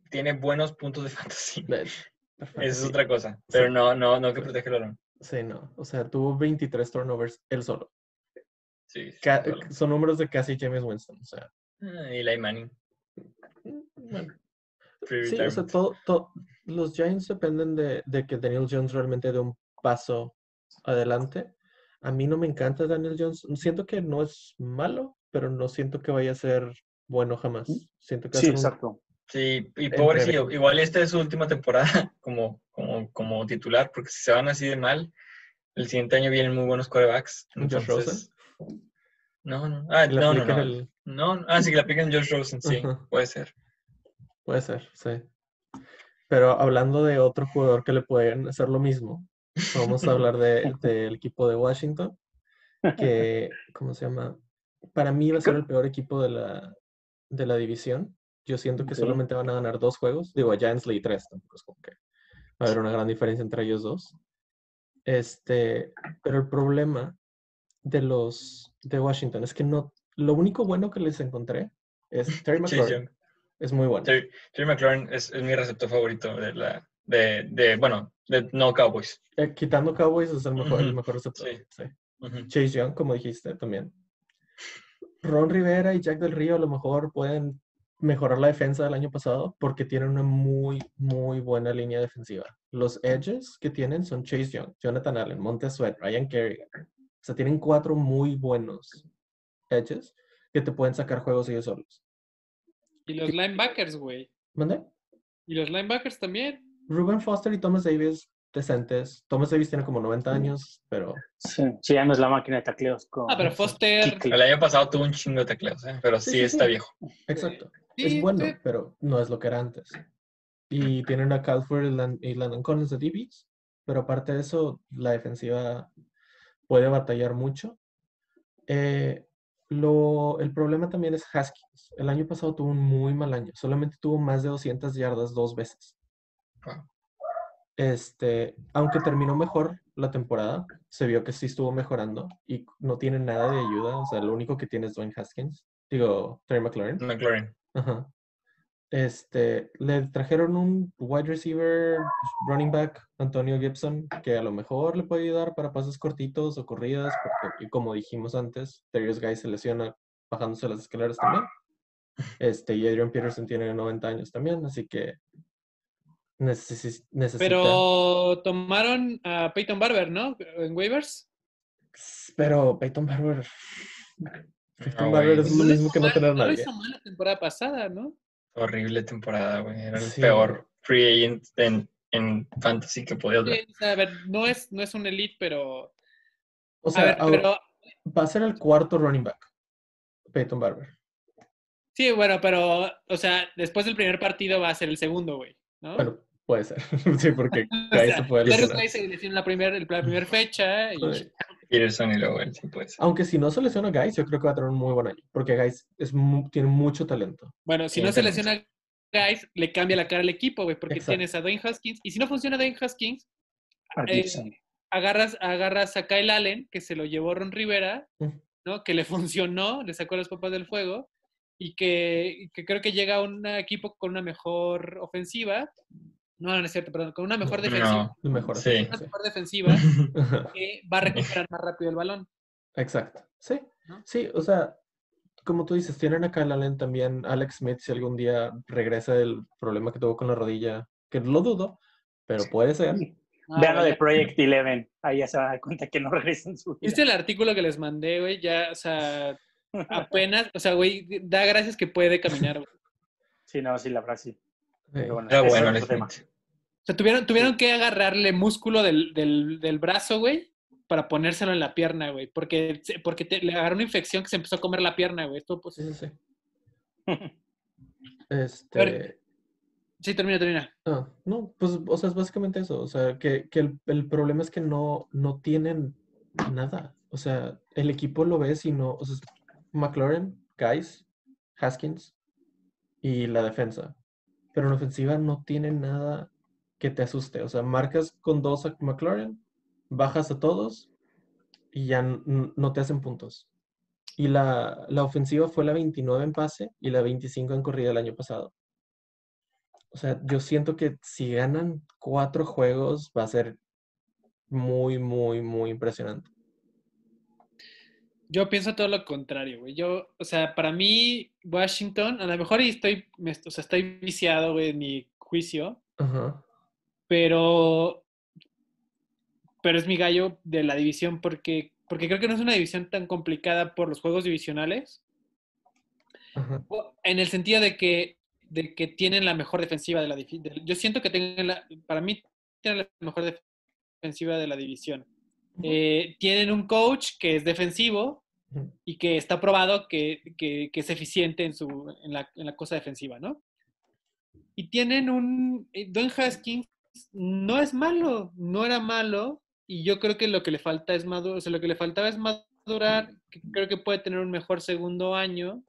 Tiene buenos puntos de fantasy. Perfecto, Esa es otra cosa. Pero no, no, no que protege el balón. Sí, no. O sea, tuvo 23 turnovers él solo. Sí. son números de casi James Winston. O sea, Ah, Eli Manning. mm, bueno, Sí, o sea, todo, todo- los Giants dependen de, de que Daniel Jones realmente dé un paso adelante. A mí no me encanta Daniel Jones. Siento que no es malo, pero no siento que vaya a ser bueno jamás. Siento que va a Sí, un- exacto. Sí, y pobrecillo, igual esta es su última temporada como, como, como titular, porque si se van así de mal, el siguiente año vienen muy buenos quarterbacks. Josh entonces- No, no. Ah, no, no, no. el- No, no. Ah, sí, que le apliquen Josh Rosen, sí, puede ser. Puede ser, sí. Pero hablando de otro jugador que le pueden hacer lo mismo, vamos a hablar de- del equipo de Washington, que, ¿cómo se llama? Para mí va a ser el peor equipo de la, de la división. Yo siento que solamente van a ganar dos juegos. Digo, a Giants leí tres, tampoco es como que va a haber una gran diferencia entre ellos dos. Este, pero el problema de los de Washington es que no, lo único bueno que les encontré es Terry McLaurin. Young. Es muy bueno. Terry, Terry McLaurin es, es mi receptor favorito de la, de, de, bueno, de no Cowboys. Eh, quitando Cowboys es el mejor, el Ujú, mejor receptor. sí. sí. Chase Young, como dijiste también. Ron Rivera y Jack del Río a lo mejor pueden mejorar la defensa del año pasado porque tienen una muy, muy buena línea defensiva. Los edges que tienen son Chase Young, Jonathan Allen, Montez Sweat, Ryan Kerrigan. O sea, tienen cuatro muy buenos edges que te pueden sacar juegos ellos solos. Y los linebackers, güey. ¿Mande? Y los linebackers también. Ruben Foster y Thomas Davis, decentes. Thomas Davis tiene como 90 años, pero Sí, sí, ya no es la máquina de tacleos. Con, Ah, pero Foster. El año pasado tuvo un chingo de tecleos, ¿eh? pero Sí, sí, sí, está sí. viejo. exacto. Sí, es bueno, sí. pero no es lo que era antes. Y tienen a Calford y Landon Collins de DBs, pero aparte de eso, la defensiva puede batallar mucho. Eh, lo, el problema también es Haskins. El año pasado tuvo un muy mal año. Solamente tuvo más de 200 yardas dos veces. Este, aunque terminó mejor la temporada, se vio que sí estuvo mejorando y no tiene nada de ayuda. O sea, lo único que tiene es Dwayne Haskins. Digo, Terry McLaurin. McLaurin. Ajá. Este, le trajeron un wide receiver, running back, Antonio Gibson, que a lo mejor le puede ayudar para pases cortitos o corridas, porque y como dijimos antes, Darius Guy se lesiona bajándose las escaleras también. Este, y Adrian Peterson tiene 90 años también, así que necesita... Pero tomaron a Peyton Barber, ¿no? En waivers. Pero Peyton Barber... Peyton No, Barber es lo mismo que no tener lo nadie. hizo mal la temporada pasada, ¿no? Horrible temporada, güey. Era el Sí. peor free agent en, en fantasy que podía Sí, o sea, a ver, no es, no es un elite, pero. O a sea, ver, pero. va a ser el cuarto running back, Peyton Barber. Sí, bueno, pero. O sea, después del primer partido va a ser el segundo, güey. ¿no? Bueno, puede ser. sí, porque sea, se puede lesionar. Guy se la primera la primera fecha. Y. Peterson y él, sí puede ser. Aunque si no se lesiona Guys, yo creo que va a tener un muy buen año. Porque Guys es mu- tiene mucho talento. Bueno, si no se pero- lesiona Guys, le cambia la cara al equipo, güey, porque Exacto. tienes a Dwayne Haskins. Y si no funciona Dwayne Haskins, a eh, agarras, agarras a Kyle Allen, que se lo llevó Ron Rivera. ¿no? Que le funcionó, le sacó las papas del fuego y que, y que creo que llega a un equipo con una mejor ofensiva. No, no es cierto, perdón, con una mejor defensiva. No. Mejor. Sí. Una mejor defensiva que va a recuperar más rápido el balón. Exacto. Sí. ¿No? Sí, o sea, como tú dices, tienen a Kyle Allen también, Alex Smith, si algún día regresa del problema que tuvo con la rodilla, que lo dudo, pero puede ser. Ah, Vean lo de ya- Project Eleven. Ahí ya se van a dar cuenta que no regresa en su vida. ¿Viste el artículo que les mandé, güey? Ya, o sea, apenas, o sea, güey, da gracias que puede caminar, güey. Sí, no, sí, la verdad sí. Pero bueno, es tema. Smith. O sea, tuvieron, tuvieron que agarrarle músculo del, del, del brazo, güey, para ponérselo en la pierna, güey. Porque, porque te- le agarró una infección que se empezó a comer la pierna, güey. Esto, pues, Sí, sí, sí. Este. sí, termina, termina. Ah, no, pues, o sea, es básicamente eso. O sea, que, que el, el problema es que no, no tienen nada. O sea, el equipo lo ves y no. O sea, es McLaurin, Guys, Haskins y la defensa. Pero en ofensiva no tienen nada que te asuste. O sea, marcas con dos a McLaurin, bajas a todos y ya no te hacen puntos. Y la, la ofensiva fue la 29 en pase y la 25 en corrida el año pasado. O sea, yo siento que si ganan cuatro juegos va a ser muy, muy, muy impresionante. Yo pienso todo lo contrario, güey. Yo, o sea, para mí, Washington, a lo mejor estoy, me- o sea, estoy viciado, güey, en mi juicio, Ajá. Pero, pero es mi gallo de la división porque, porque creo que no es una división tan complicada por los juegos divisionales, Ajá. en el sentido de que, de que tienen la mejor defensiva de la división. Yo siento que tienen la, para mí, tienen la mejor defensiva de la división. Eh, tienen un coach que es defensivo, y que está probado que, que- que es eficiente en, su, en, la, en la cosa defensiva, ¿no? Y tienen un... eh, Don Haskins no es malo, no era malo, y yo creo que lo que le falta es madurar, o sea, lo que le faltaba es madurar, creo que puede tener un mejor segundo año.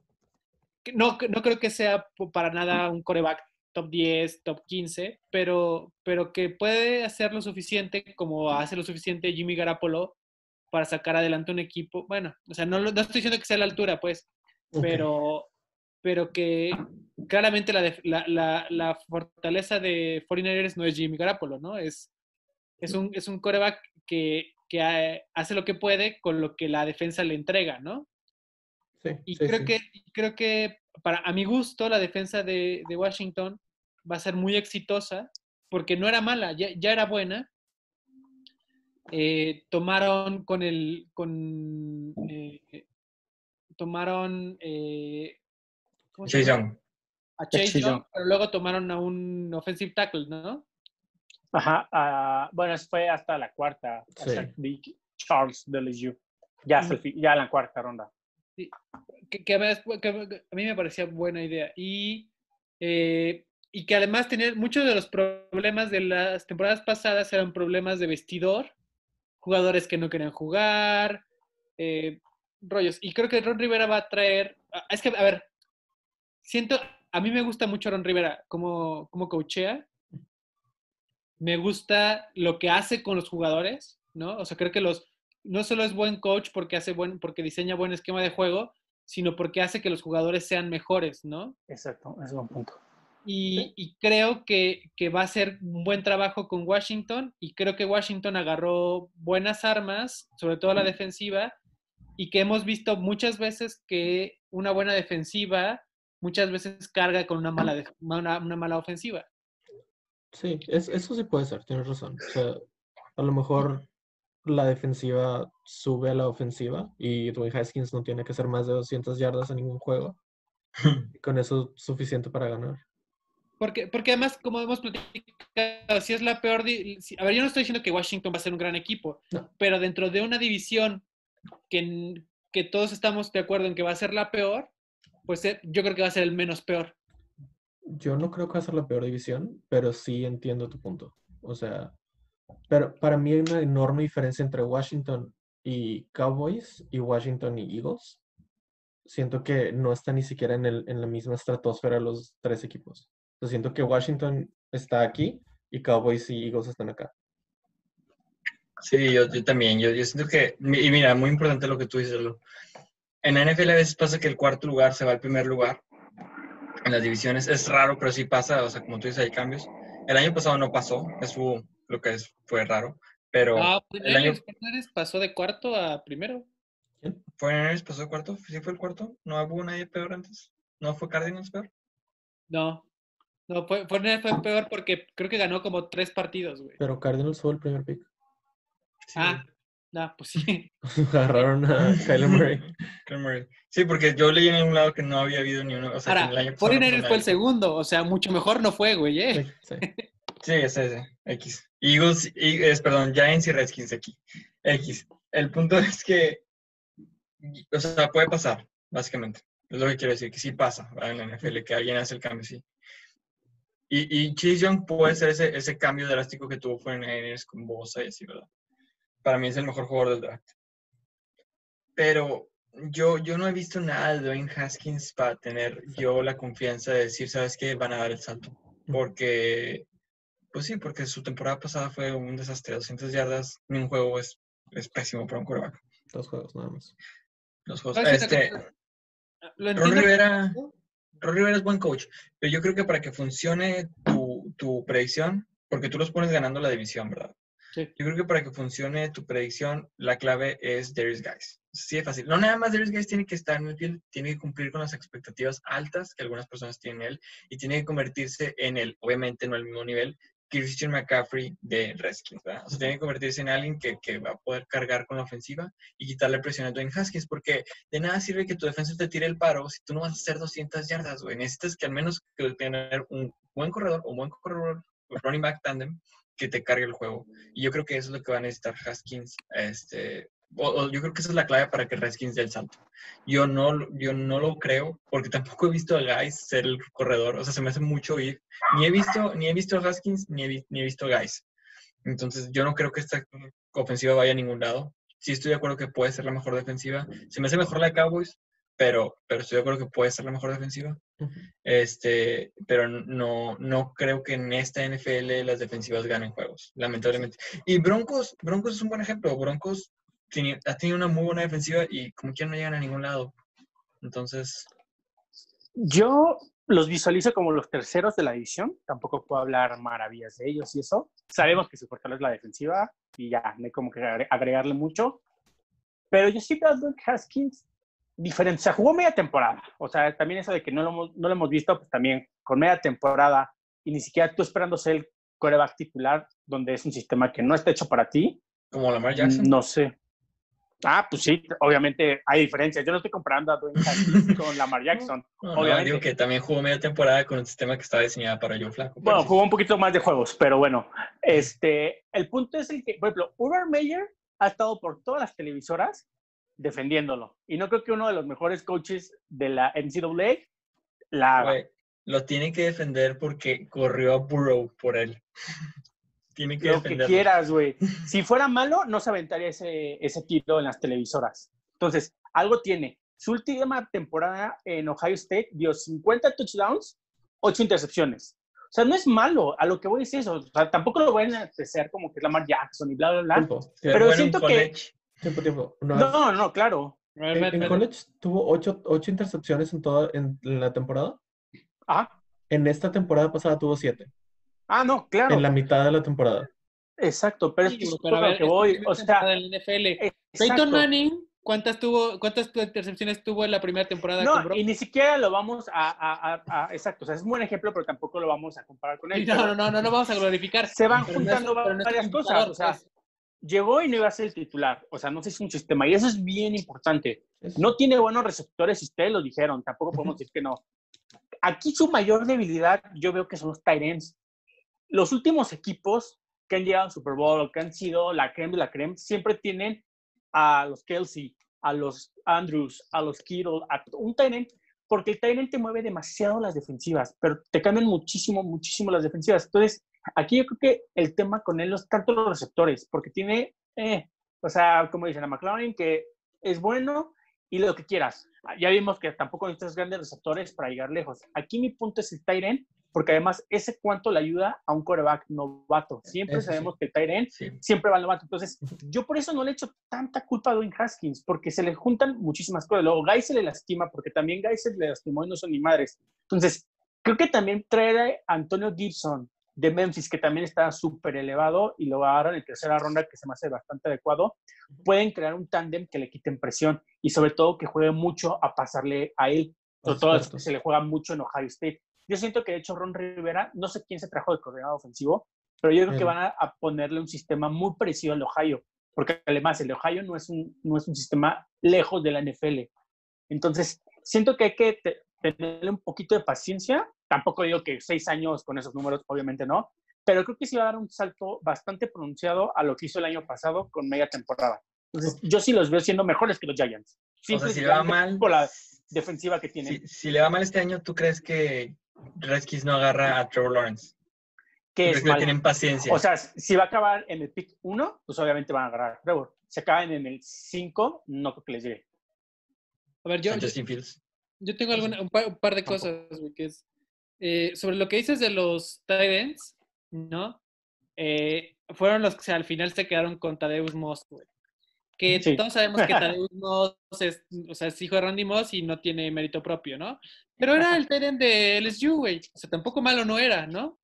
No, no creo que sea para nada un coreback top 10, top 15, pero, pero que puede hacer lo suficiente como hace lo suficiente Jimmy Garapolo para sacar adelante un equipo. Bueno, o sea, no, no estoy diciendo que sea a la altura, pues, pero, pero que claramente la, la, la, la fortaleza de 49ers no es Jimmy Garapolo, ¿no? Es, es un, es un coreback que, que hace lo que puede con lo que la defensa le entrega, ¿no? Sí, Y sí, creo, sí. Que, creo que, para, a mi gusto, la defensa de, de Washington va a ser muy exitosa porque no era mala, ya, ya era buena. Eh, tomaron con el. Con, eh, tomaron. eh, ¿cómo se Chase? Young. A Chase Chase Young, Young. pero luego tomaron a un offensive tackle, ¿no? Ajá, bueno, eso fue hasta la cuarta, Sí. hasta Charles de LSU. Ya, en la cuarta ronda. que, que a mí- que a mí me parecía buena idea. Y, eh, y que además tener muchos de los problemas de las temporadas pasadas eran problemas de vestidor, jugadores que no querían jugar, eh, rollos. Y creo que Ron Rivera va a traer. Es que, a ver, siento. A mí me gusta mucho Ron Rivera como, como coachea. Me gusta lo que hace con los jugadores, ¿no? O sea, creo que los, no solo es buen coach porque hace buen, porque diseña buen esquema de juego, sino porque hace que los jugadores sean mejores, ¿no? Exacto, es un punto. Y, y creo que, que va a ser un buen trabajo con Washington y creo que Washington agarró buenas armas, sobre todo la defensiva, y que hemos visto muchas veces que una buena defensiva muchas veces carga con una mala, una, una mala ofensiva. Sí, es- eso sí puede ser, tienes razón. O sea, a lo mejor la defensiva sube a la ofensiva y Dwayne Haskins no tiene que hacer más de 200 yardas en ningún juego. Y con eso es suficiente para ganar. Porque, porque además, como hemos platicado, si es la peor... si- a ver, yo no estoy diciendo que Washington va a ser un gran equipo, No. pero dentro de una división que, que todos estamos de acuerdo en que va a ser la peor, pues eh, yo creo que va a ser el menos peor. Yo no creo que va a ser la peor división, pero sí entiendo tu punto. O sea, pero para mí hay una enorme diferencia entre Washington y Cowboys y Washington y Eagles. Siento que no está ni siquiera en, el, en la misma estratosfera los tres equipos. O sea, siento que Washington está aquí y Cowboys y Eagles están acá. Sí, yo, yo también. Yo, yo siento que, y mira, muy importante lo que tú dices, Lo. En la NFL a veces pasa que el cuarto lugar se va al primer lugar. En las divisiones es raro, pero sí pasa. O sea, como tú dices, hay cambios. El año pasado no pasó. Eso lo que es, fue raro. Pero Ah, el año pasó de cuarto a primero. fue en el pasó de cuarto. ¿Sí fue el cuarto? ¿No hubo nadie peor antes? ¿No fue Cardinals peor? No. No, fue, Fortnite fue peor porque creo que ganó como tres partidos, güey. Pero Cardinals fue el primer pick. Sí, Ah, no, pues sí. Agarraron a Kyler Murray. Kyler Murray. Sí, porque yo leí en un lado que no había habido ni uno. O sea, que el Ahora, año 49ers fue el segundo, o sea, mucho mejor no fue, güey, ¿eh? Sí, sí. Sí, ese, ese, X. Eagles, y- es, perdón, Giants y Redskins aquí. X. El punto es que, o sea, puede pasar, básicamente. Es lo que quiero decir, que sí pasa ¿verdad? en la NFL, que alguien hace el cambio, sí. Y, y Chase Young puede ser ese, ese cambio drástico que tuvo fue en con Bosa y así, ¿verdad? Para mí es el mejor jugador del draft. Pero yo, yo no he visto nada de Dwayne Haskins para tener yo la confianza de decir, ¿sabes qué? Van a dar el salto. Porque pues sí, porque su temporada pasada fue un desastre. 200 yardas en un juego es, es pésimo para un quarterback. Dos juegos nada más. Los juegos. Voy a decir una Este, cosa. Lo Ron. Rivera, Ron Rivera es buen coach, pero yo creo que para que funcione tu, tu predicción, porque tú los pones ganando la división, ¿verdad? Sí. Yo creo que para que funcione tu predicción, la clave es Darius Guys. Sí, es fácil. No nada más Darius Guys tiene que estar en el tiene que cumplir con las expectativas altas que algunas personas tienen en él y tiene que convertirse en el, obviamente no al mismo nivel, Christian McCaffrey de Redskins, ¿verdad? O sea, tiene que convertirse en alguien que, que va a poder cargar con la ofensiva y quitarle presión a Dwayne Haskins, porque de nada sirve que tu defensa te tire el paro si tú no vas a hacer 200 yardas, güey. Necesitas que al menos que tener un buen corredor, un buen corredor, un running back tandem que te cargue el juego. Y yo creo que eso es lo que va a necesitar Haskins. Este, o, o yo creo que esa es la clave para que Haskins dé el salto. Yo no, yo no lo creo, porque tampoco he visto a Guys ser el corredor. O sea, se me hace mucho ir. Ni he visto, ni he visto Haskins, ni he, visto Guys. Entonces, yo no creo que esta ofensiva vaya a ningún lado. Sí estoy de acuerdo que puede ser la mejor defensiva. Se me hace mejor la de Cowboys, pero, pero estoy de acuerdo que puede ser la mejor defensiva. Ujú. Este, pero no, no creo que en esta NFL las defensivas ganen juegos, lamentablemente. Y Broncos, Broncos es un buen ejemplo. Broncos tiene- ha tenido una muy buena defensiva y como quiera no llegan a ningún lado. Entonces, Yo los visualizo como los terceros de la división. Tampoco puedo hablar maravillas de ellos y eso. Sabemos que su fortaleza es la defensiva. y ya, no hay como que agre- agregarle mucho. Pero yo sí veo a Dwayne Haskins diferente. O sea, jugó media temporada. O sea, también eso de que no lo hemos, no lo hemos visto, pues también con media temporada y ni siquiera tú esperando ser el coreback titular, donde es un sistema que no está hecho para ti, Como Lamar Jackson. no sé. Ah, pues sí, obviamente hay diferencias. Yo no estoy comparando a Dwayne con Lamar Jackson. No, no, obviamente. digo que también jugó media temporada con un sistema que estaba diseñado para Joe Flaco. Bueno, pero- jugó un poquito más de juegos, pero bueno, este, el punto es el que, por ejemplo, Urban Meyer ha estado por todas las televisoras defendiéndolo. Y no creo que uno de los mejores coaches de la NCAA la haga. Lo tiene que defender porque corrió a Burrow por él. tiene que Lo que quieras, güey. Si fuera malo, no se aventaría ese, ese tiro en las televisoras. Entonces, algo tiene. Su última temporada en Ohio State dio 50 touchdowns, 8 intercepciones. O sea, no es malo. A lo que voy es eso. O sea, tampoco lo voy a apreciar como que es Lamar Jackson y bla, bla, bla. Pero siento que-. Tiempo, tiempo. No, No, no, claro. Ver, en, college tuvo ocho, ocho intercepciones en toda en, la temporada. Ah, En esta temporada pasada tuvo siete. ah no, claro. En la mitad de la temporada. Exacto, pero es Sí, que es pero a a lo ver, que es voy. O sea, en la NFL. exacto. Peyton Manning, ¿cuántas tuvo, cuántas intercepciones tuvo en la primera temporada No, y ni siquiera lo vamos a, a- a- a- Exacto, o sea, es un buen ejemplo, pero tampoco lo vamos a comparar con él. No, no, no, no lo vamos a glorificar. Se van Pero juntando pero no es varias cosas. O sea, pues. Llegó y no iba a ser el titular. O sea, no sé si es un sistema. Y eso es bien importante. No tiene buenos receptores, y ustedes lo dijeron. Tampoco podemos decir que no. Aquí su mayor debilidad, yo veo que son los tight ends. Los últimos equipos que han llegado al Super Bowl o que han sido la creme de la creme, siempre tienen a los Kelsey, a los Andrews, a los Kittle, a un tight end, porque el tight end te mueve demasiado las defensivas, pero te cambian muchísimo, muchísimo las defensivas. Entonces, aquí yo creo que el tema con él no es tanto los receptores, porque tiene, eh, o sea, como dicen a McLaurin, que es bueno y lo que quieras. Ya vimos que tampoco necesitas grandes receptores para llegar lejos. Aquí mi punto es el end, porque además ese cuánto le ayuda a un coreback novato. Siempre Eso sí. sabemos que el Sí. siempre va al novato. Entonces, yo por eso no le echo tanta culpa a Dwayne Haskins, porque se le juntan muchísimas cosas. Luego, Guy se le lastima, porque también Guy se le lastimó y no son ni madres. Entonces, creo que también traer a Antonio Gibson de Memphis, que también está súper elevado, y lo agarran en tercera ronda, que se me hace bastante adecuado, pueden crear un tándem que le quiten presión y sobre todo que juegue mucho a pasarle a él, sobre todo que se le juega mucho en Ohio State. Yo siento que de hecho Ron Rivera, no sé quién se trajo de coordinador ofensivo, pero yo creo que van a, a ponerle un sistema muy parecido al Ohio, porque además el Ohio no es un, no es un sistema lejos de la NFL. Entonces, siento que hay que te- tenerle un poquito de paciencia. Tampoco digo que seis años con esos números, obviamente no, pero creo que sí va a dar un salto bastante pronunciado a lo que hizo el año pasado con media temporada. Entonces, yo sí los veo siendo mejores que los Giants. O sea, si le va mal. Por la defensiva que tienen. Si, si le va mal este año, ¿tú crees que Redskins no agarra a Trevor Lawrence? que ¿Tú es que tienen paciencia? O sea, si va a acabar en el pick 1, pues obviamente van a agarrar a Trevor. Si acaban en el 5, no creo que les llegue. A ver, yo, Justin Fields. yo tengo alguna, un, par, un par de cosas, güey, que es eh, sobre lo que dices de los tight ends, ¿no? Eh, fueron los que al final se quedaron con Tadeus Moss, güey. Que Sí. todos sabemos que Tadeus Moss es, o sea, es hijo de Randy Moss y no tiene mérito propio, ¿no? Pero era el tight end de LSU, güey. O sea, tampoco malo no era, ¿no?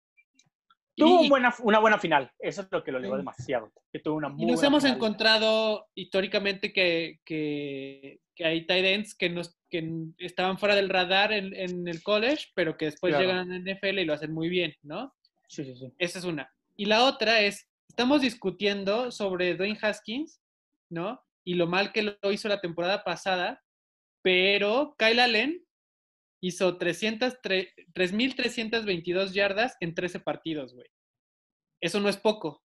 Tuvo Y- buena, una buena final. Eso es lo que lo elevó demasiado. Que tuvo una muy Y nos buena hemos final. encontrado históricamente que, que, que hay tight ends que, nos, que estaban fuera del radar en, en el college, pero que después Claro. llegan a la NFL y lo hacen muy bien, ¿no? Sí, sí, sí. Esa es una. Y la otra es, estamos discutiendo sobre Dwayne Haskins, ¿no? Y lo mal que lo hizo la temporada pasada, pero Kyle Allen hizo 300, tre- 3.322 yardas en 13 partidos, güey. Eso no es poco,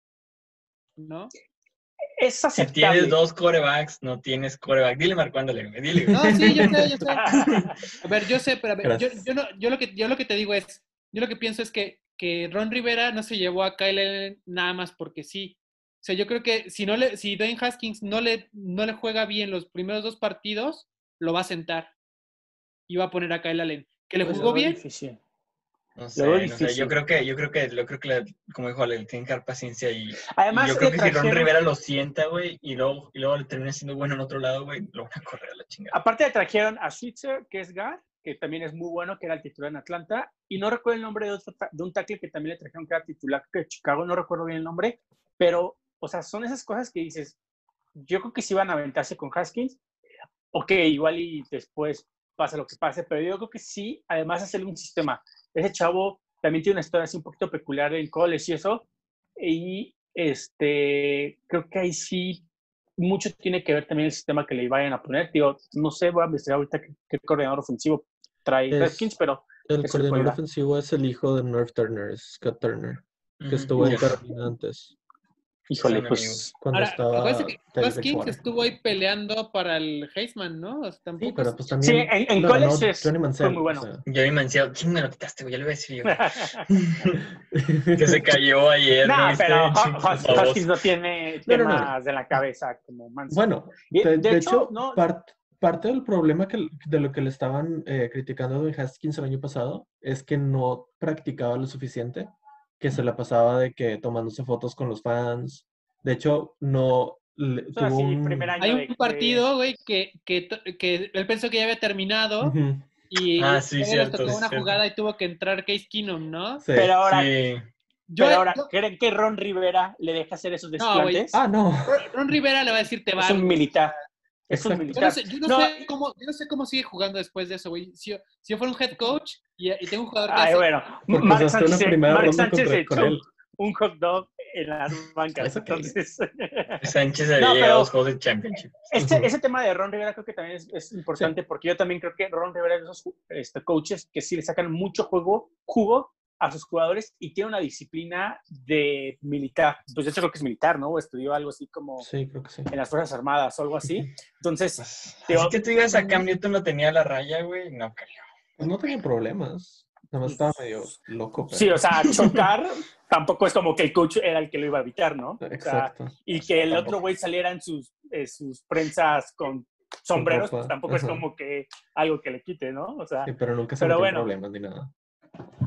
¿no? Es Si tienes dos corebacks, no tienes coreback. Dile marcándole. Dile. No, sí, yo sé, yo sé. A ver, yo sé, pero a ver, yo, no, yo, lo que, yo lo que te digo es, yo lo que pienso es que, que Ron Rivera no se llevó a Kyle Allen nada más porque sí. O sea, yo creo que si no le, si Dwayne Haskins no le, no le juega bien los primeros dos partidos, lo va a sentar. Y va a poner a Kyle Allen. Que le Pues jugó bien, difícil. No sé, no sé. Yo creo que, yo creo que, yo creo que, le- como dijo, le tienen que dar paciencia y, y Además, yo creo que si Ron trajeron- Rivera lo sienta, güey, y luego, y luego le termina siendo bueno en otro lado, güey, lo van a correr a la chingada. Aparte le trajeron a Switzer, que es guard, que también es muy bueno, que era el titular en Atlanta. Y no recuerdo el nombre de, otro de un tackle que también le trajeron que era titular que de Chicago, no recuerdo bien el nombre, pero o sea, son esas cosas que dices, yo creo que sí van a aventarse con Haskins. Ok, igual y después pasa lo que pase, pero yo creo que sí, además hacerle un sistema. Ese chavo también tiene una historia así un poquito peculiar en college y eso, y este, creo que ahí sí mucho tiene que ver también el sistema que le vayan a poner. Digo, no sé, voy a investigar ahorita qué, qué coordinador ofensivo trae Es- Haskins, pero El coordinador ofensivo es el hijo de North Turner, es Scott Turner, que estuvo en. Carolina antes, híjole, pues cuando Ahora, estaba que Bridgewater. estuvo ahí peleando para el Heisman, ¿no? O sea, Sí, tampoco pero es- pues Sí, también en, en lo college ganó es- Johnny Manziel, fue muy bueno. o sea. Vi Manciel, ¿quién me lo quitaste, güey? Ya lo voy a decir yo. que se cayó ayer. no, ¿viste? pero. Huskins no tiene No, no, no. temas de la cabeza como Manson. Bueno, Y, de, de, de hecho, no, part- parte del problema que, de lo que le estaban eh, criticando de Haskins el año pasado es que no practicaba lo suficiente, que se la pasaba de que tomándose fotos con los fans. De hecho, no le- o sea, tuvo sí, un... primer año Hay de- un partido, güey, que, que, él pensó que ya había terminado y Ah, sí, cierto, tocó una cierto. jugada y tuvo que entrar Case Keenum, ¿no? sí. Pero ahora, Sí. Yo, pero ahora yo- ¿creen que Ron Rivera le deja hacer esos No, desplantes? Ah, no. Ron Rivera le va a decir te va. es un militar. Es un Exacto. Yo no sé, yo no No. sé cómo, yo no sé cómo sigue jugando después de eso, güey. Si yo, si yo fuera un head coach y, y tengo un jugador que Ay, hace- bueno, Mark Sánchez, Mark Sánchez contra- echó un hot dog en las bancas. Entonces, Sánchez No, había llegado a pero- los juegos de Championship. este, ese tema de Ron Rivera creo que también es, es importante porque yo también creo que Ron Rivera es de esos este, coaches que sí le sacan mucho juego, jugo a sus jugadores y tiene una disciplina de militar. Pues yo creo que es militar, ¿no? O estudió algo así como Sí, creo que sí. en las Fuerzas Armadas o algo así. Entonces, Pues, Digo- Así que tú digas a Cam Newton lo tenía la raya, güey, no creo. Pues no tenía problemas. Nada más estaba medio loco. Pero... sí, o sea, chocar tampoco es como que el coach era el que lo iba a evitar, ¿no? O sea, Exacto. y que el Tampoco. otro güey saliera en sus, eh, sus prensas con sombreros, pues tampoco es como que algo que le quite, ¿no? O sea, Sí, pero nunca se Pero bueno. problemas ni nada.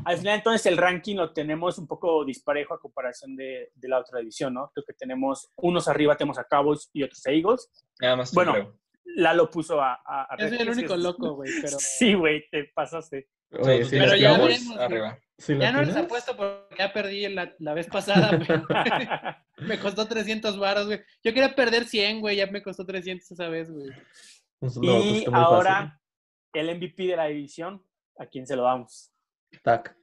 Al final entonces el ranking lo tenemos un poco disparejo a comparación de, de la otra división, ¿no? Creo que tenemos unos arriba, tenemos a Cowboys y otros a Eagles. Nada más Bueno, creo. Lalo puso a... a, a Yo soy el único loco, güey, pero... Sí, güey, te pasaste. Oye, Todos si Pero ya veremos, güey. arriba. si Ya no les apuesto porque ya perdí la, la vez pasada, pero me costó 300 varos, güey. Yo quería perder 100, güey, ya me costó 300 esa vez, güey. pues, no, y pues, ahora el MVP de la división, ¿a quién se lo damos? Tac.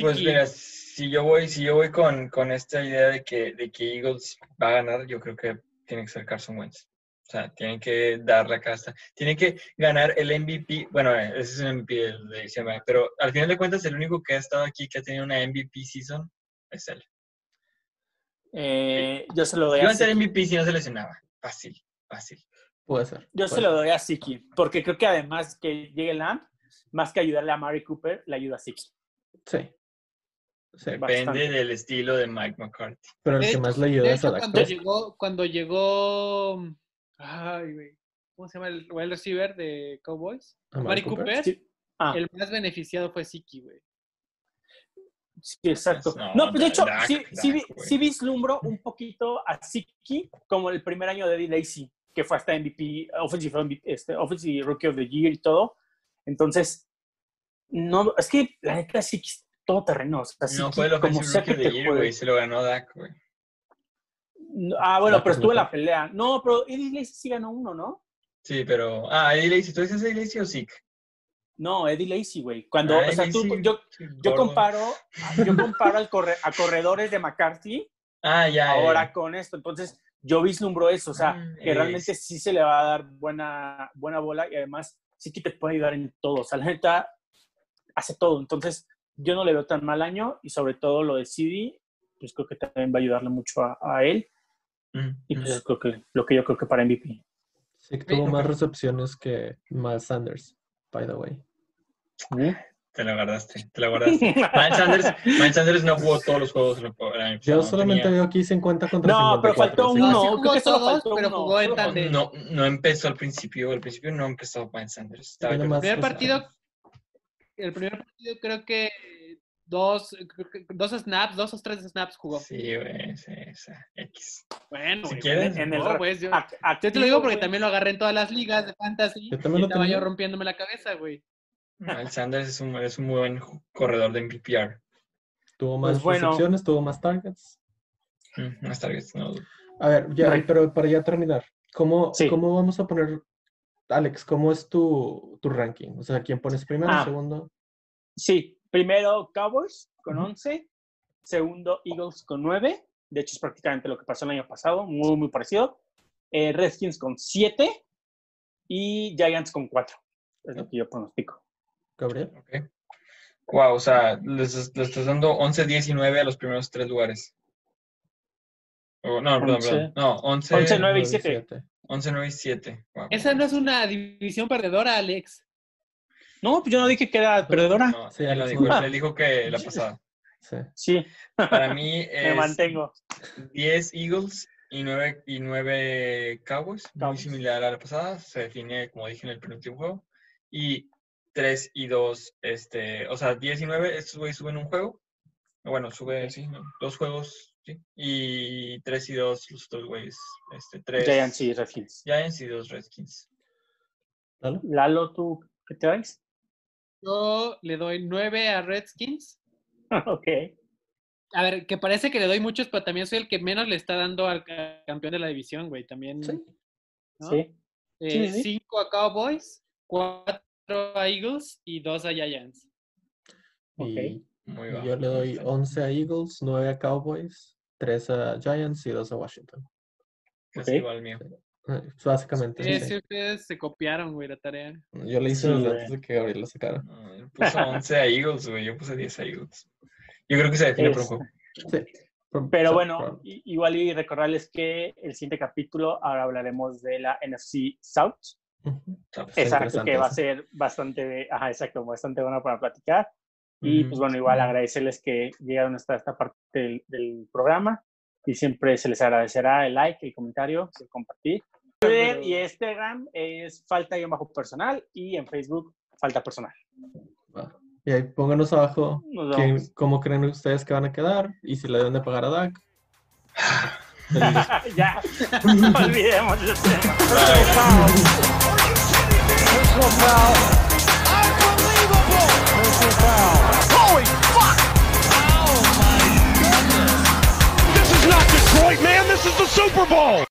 Pues mira, si yo voy, si yo voy con, con esta idea de que, de que Eagles va a ganar, yo creo que tiene que ser Carson Wentz. O sea, tienen que dar la casta. Tienen que ganar el MVP. Bueno, ese es un MVP de de diciembre, pero al final de cuentas, el único que ha estado aquí que ha tenido una MVP season es él. Eh, yo se lo doy Iba a a ser. MVP si no se lesionaba. Fácil, fácil. Puede ser. Yo puede se lo doy a Siki, porque creo que además que llegue Lamb, más que ayudarle a Mari Cooper, le ayuda a Siki. Sí. Sí, Bastante. Depende del estilo de Mike McCarthy. pero el De que hecho- más le ayuda es a hecho, Dak cuando llegó, cuando llegó, ay, güey, ¿cómo se llama el wide receiver de Cowboys? ¿A Mari Cooper? Cooper. Sí. Ah, El más beneficiado fue Siki, güey. sí, exacto. No, No, pues de hecho, Dak, sí, sí, vi- Dak, güey. sí vislumbro un poquito a Siki como el primer año de Eddie Lacy, que fue hasta MVP, Offensive, este, Offensive Rookie of the Year y todo. Entonces, no, es que la neta es todo terreno. O sea, No fue el como Offensive sea que te juegue. güey. Se lo ganó Dak, güey. Ah, bueno, Dak pero es estuvo en la pelea. No, pero Eddie Lacy sí ganó uno, ¿no? Sí, pero... Ah, Eddie Lacy. ¿Tú dices Eddie Lacy o Zeke? No, Eddie Lacy, güey. Cuando, Ah, o sea, tú, yo, yo comparo, yo comparo al corre- a corredores de McCarthy Ah, ya. ahora con esto. Entonces, yo vislumbro eso, o sea, Ah, que realmente sí se le va a dar buena, buena bola y además sí que te puede ayudar en todo. O sea, la neta hace todo. Entonces, yo no le veo tan mal año y sobre todo lo de CD, pues creo que también va a ayudarle mucho a, a él. Mm, Y mm. pues es creo que, lo que yo creo que para MVP. Sí, que tuvo más recepciones que Miles Sanders, by the way. Te la guardaste, te la guardaste. Miles Sanders, Miles Sanders no jugó todos los juegos. Yo solamente tenía- veo aquí 50 contra No, pero 54. faltó así que- uno. No, creo jugó que solo todos, faltó pero uno. jugó en faltó-. No, no empezó al principio. Al principio no empezó Miles Sanders. Yo- El primer partido, el primer partido creo que dos, creo que dos snaps, dos o tres snaps jugó. Sí, güey, sí, sí, X. Bueno, Si güey, quieres, bueno, en el no, pues, yo, yo te lo digo porque güey. también lo agarré en todas las ligas de fantasy. Yo también y lo estaba yo rompiéndome la cabeza, güey. Miles Sanders es un, es un muy buen corredor de PPR. Tuvo más Pues bueno. recepciones, tuvo más targets. Mm, Más targets, no. A ver, ya, Right. pero para ya terminar, ¿cómo, Sí. ¿cómo vamos a poner, Alex, cómo es tu, tu ranking? O sea, ¿quién pones primero, Ah. segundo? Sí, primero Cowboys con Ujú. 11, segundo Eagles con 9, de hecho es prácticamente lo que pasó el año pasado, muy, muy parecido. Eh, Redskins con 7 y Giants con 4, es lo que yo pronostico. Gabriel. Ok. Wow, o sea, les, les estás dando 11, 19 a los primeros tres lugares. Oh, no, perdón, 11. perdón. No, 11, 11, 9 y Nueve 7. 11, 9 y 7. Wow. Esa no es una división perdedora, Alex. No, pues yo no dije que era perdedora. No, Sí, él lo dijo, él dijo que la pasada. Sí. Sí, Para mí me es mantengo. 10 Eagles y 9, y 9 Cowboys, muy Cowboys. similar a la pasada. Se define, como dije en el penúltimo juego. Y 3 y 2, este, o sea, 10 y 9, estos güeyes suben un juego. Bueno, sube, sí, ¿no? dos juegos, sí. Y 3 y 2, los otros güeyes, este, 3 Giants y Redskins. Giants y 2 Redskins. ¿Lalo? Lalo, ¿tú qué te das? Yo le doy 9 a Redskins. ok. A ver, que parece que le doy muchos, pero también soy el que menos le está dando al ca- campeón de la división, güey. También. Sí. ¿no? Sí. Eh, sí, sí. cinco a Cowboys, cuatro a Eagles y dos a Giants. Ok. Y, Muy y bajo. yo le doy perfecto. 11 a Eagles, 9 a Cowboys, 3 a Giants y 2 a Washington. Casi Ok. igual mío. Eh, Básicamente, Sí, sí. sí, ustedes se copiaron, güey, la tarea. Yo le hice Sí, los antes de que Gabriel lo sacara. No, él puso 11 a Eagles, güey. Yo puse 10 a Eagles. Yo creo que se define por un Es- juego. Sí. Pero sí, bueno, igual y recordarles que el siguiente capítulo ahora hablaremos de la NFC South. Pues, Exacto, que va a ser bastante, ajá, exacto, bastante bueno para platicar. Y pues bueno, igual agradecerles que llegaron hasta esta parte del, del programa y siempre se les agradecerá el like, el comentario, el compartir. Twitter y Instagram es falta y bajo personal y en Facebook falta personal. Y ahí pónganos abajo vemos. cómo creen ustedes que van a quedar y si le deben de pagar a Dak. Feliz. ya, no olvidemos ese tema. My goodness! This is not Detroit, man. This is the Super Bowl.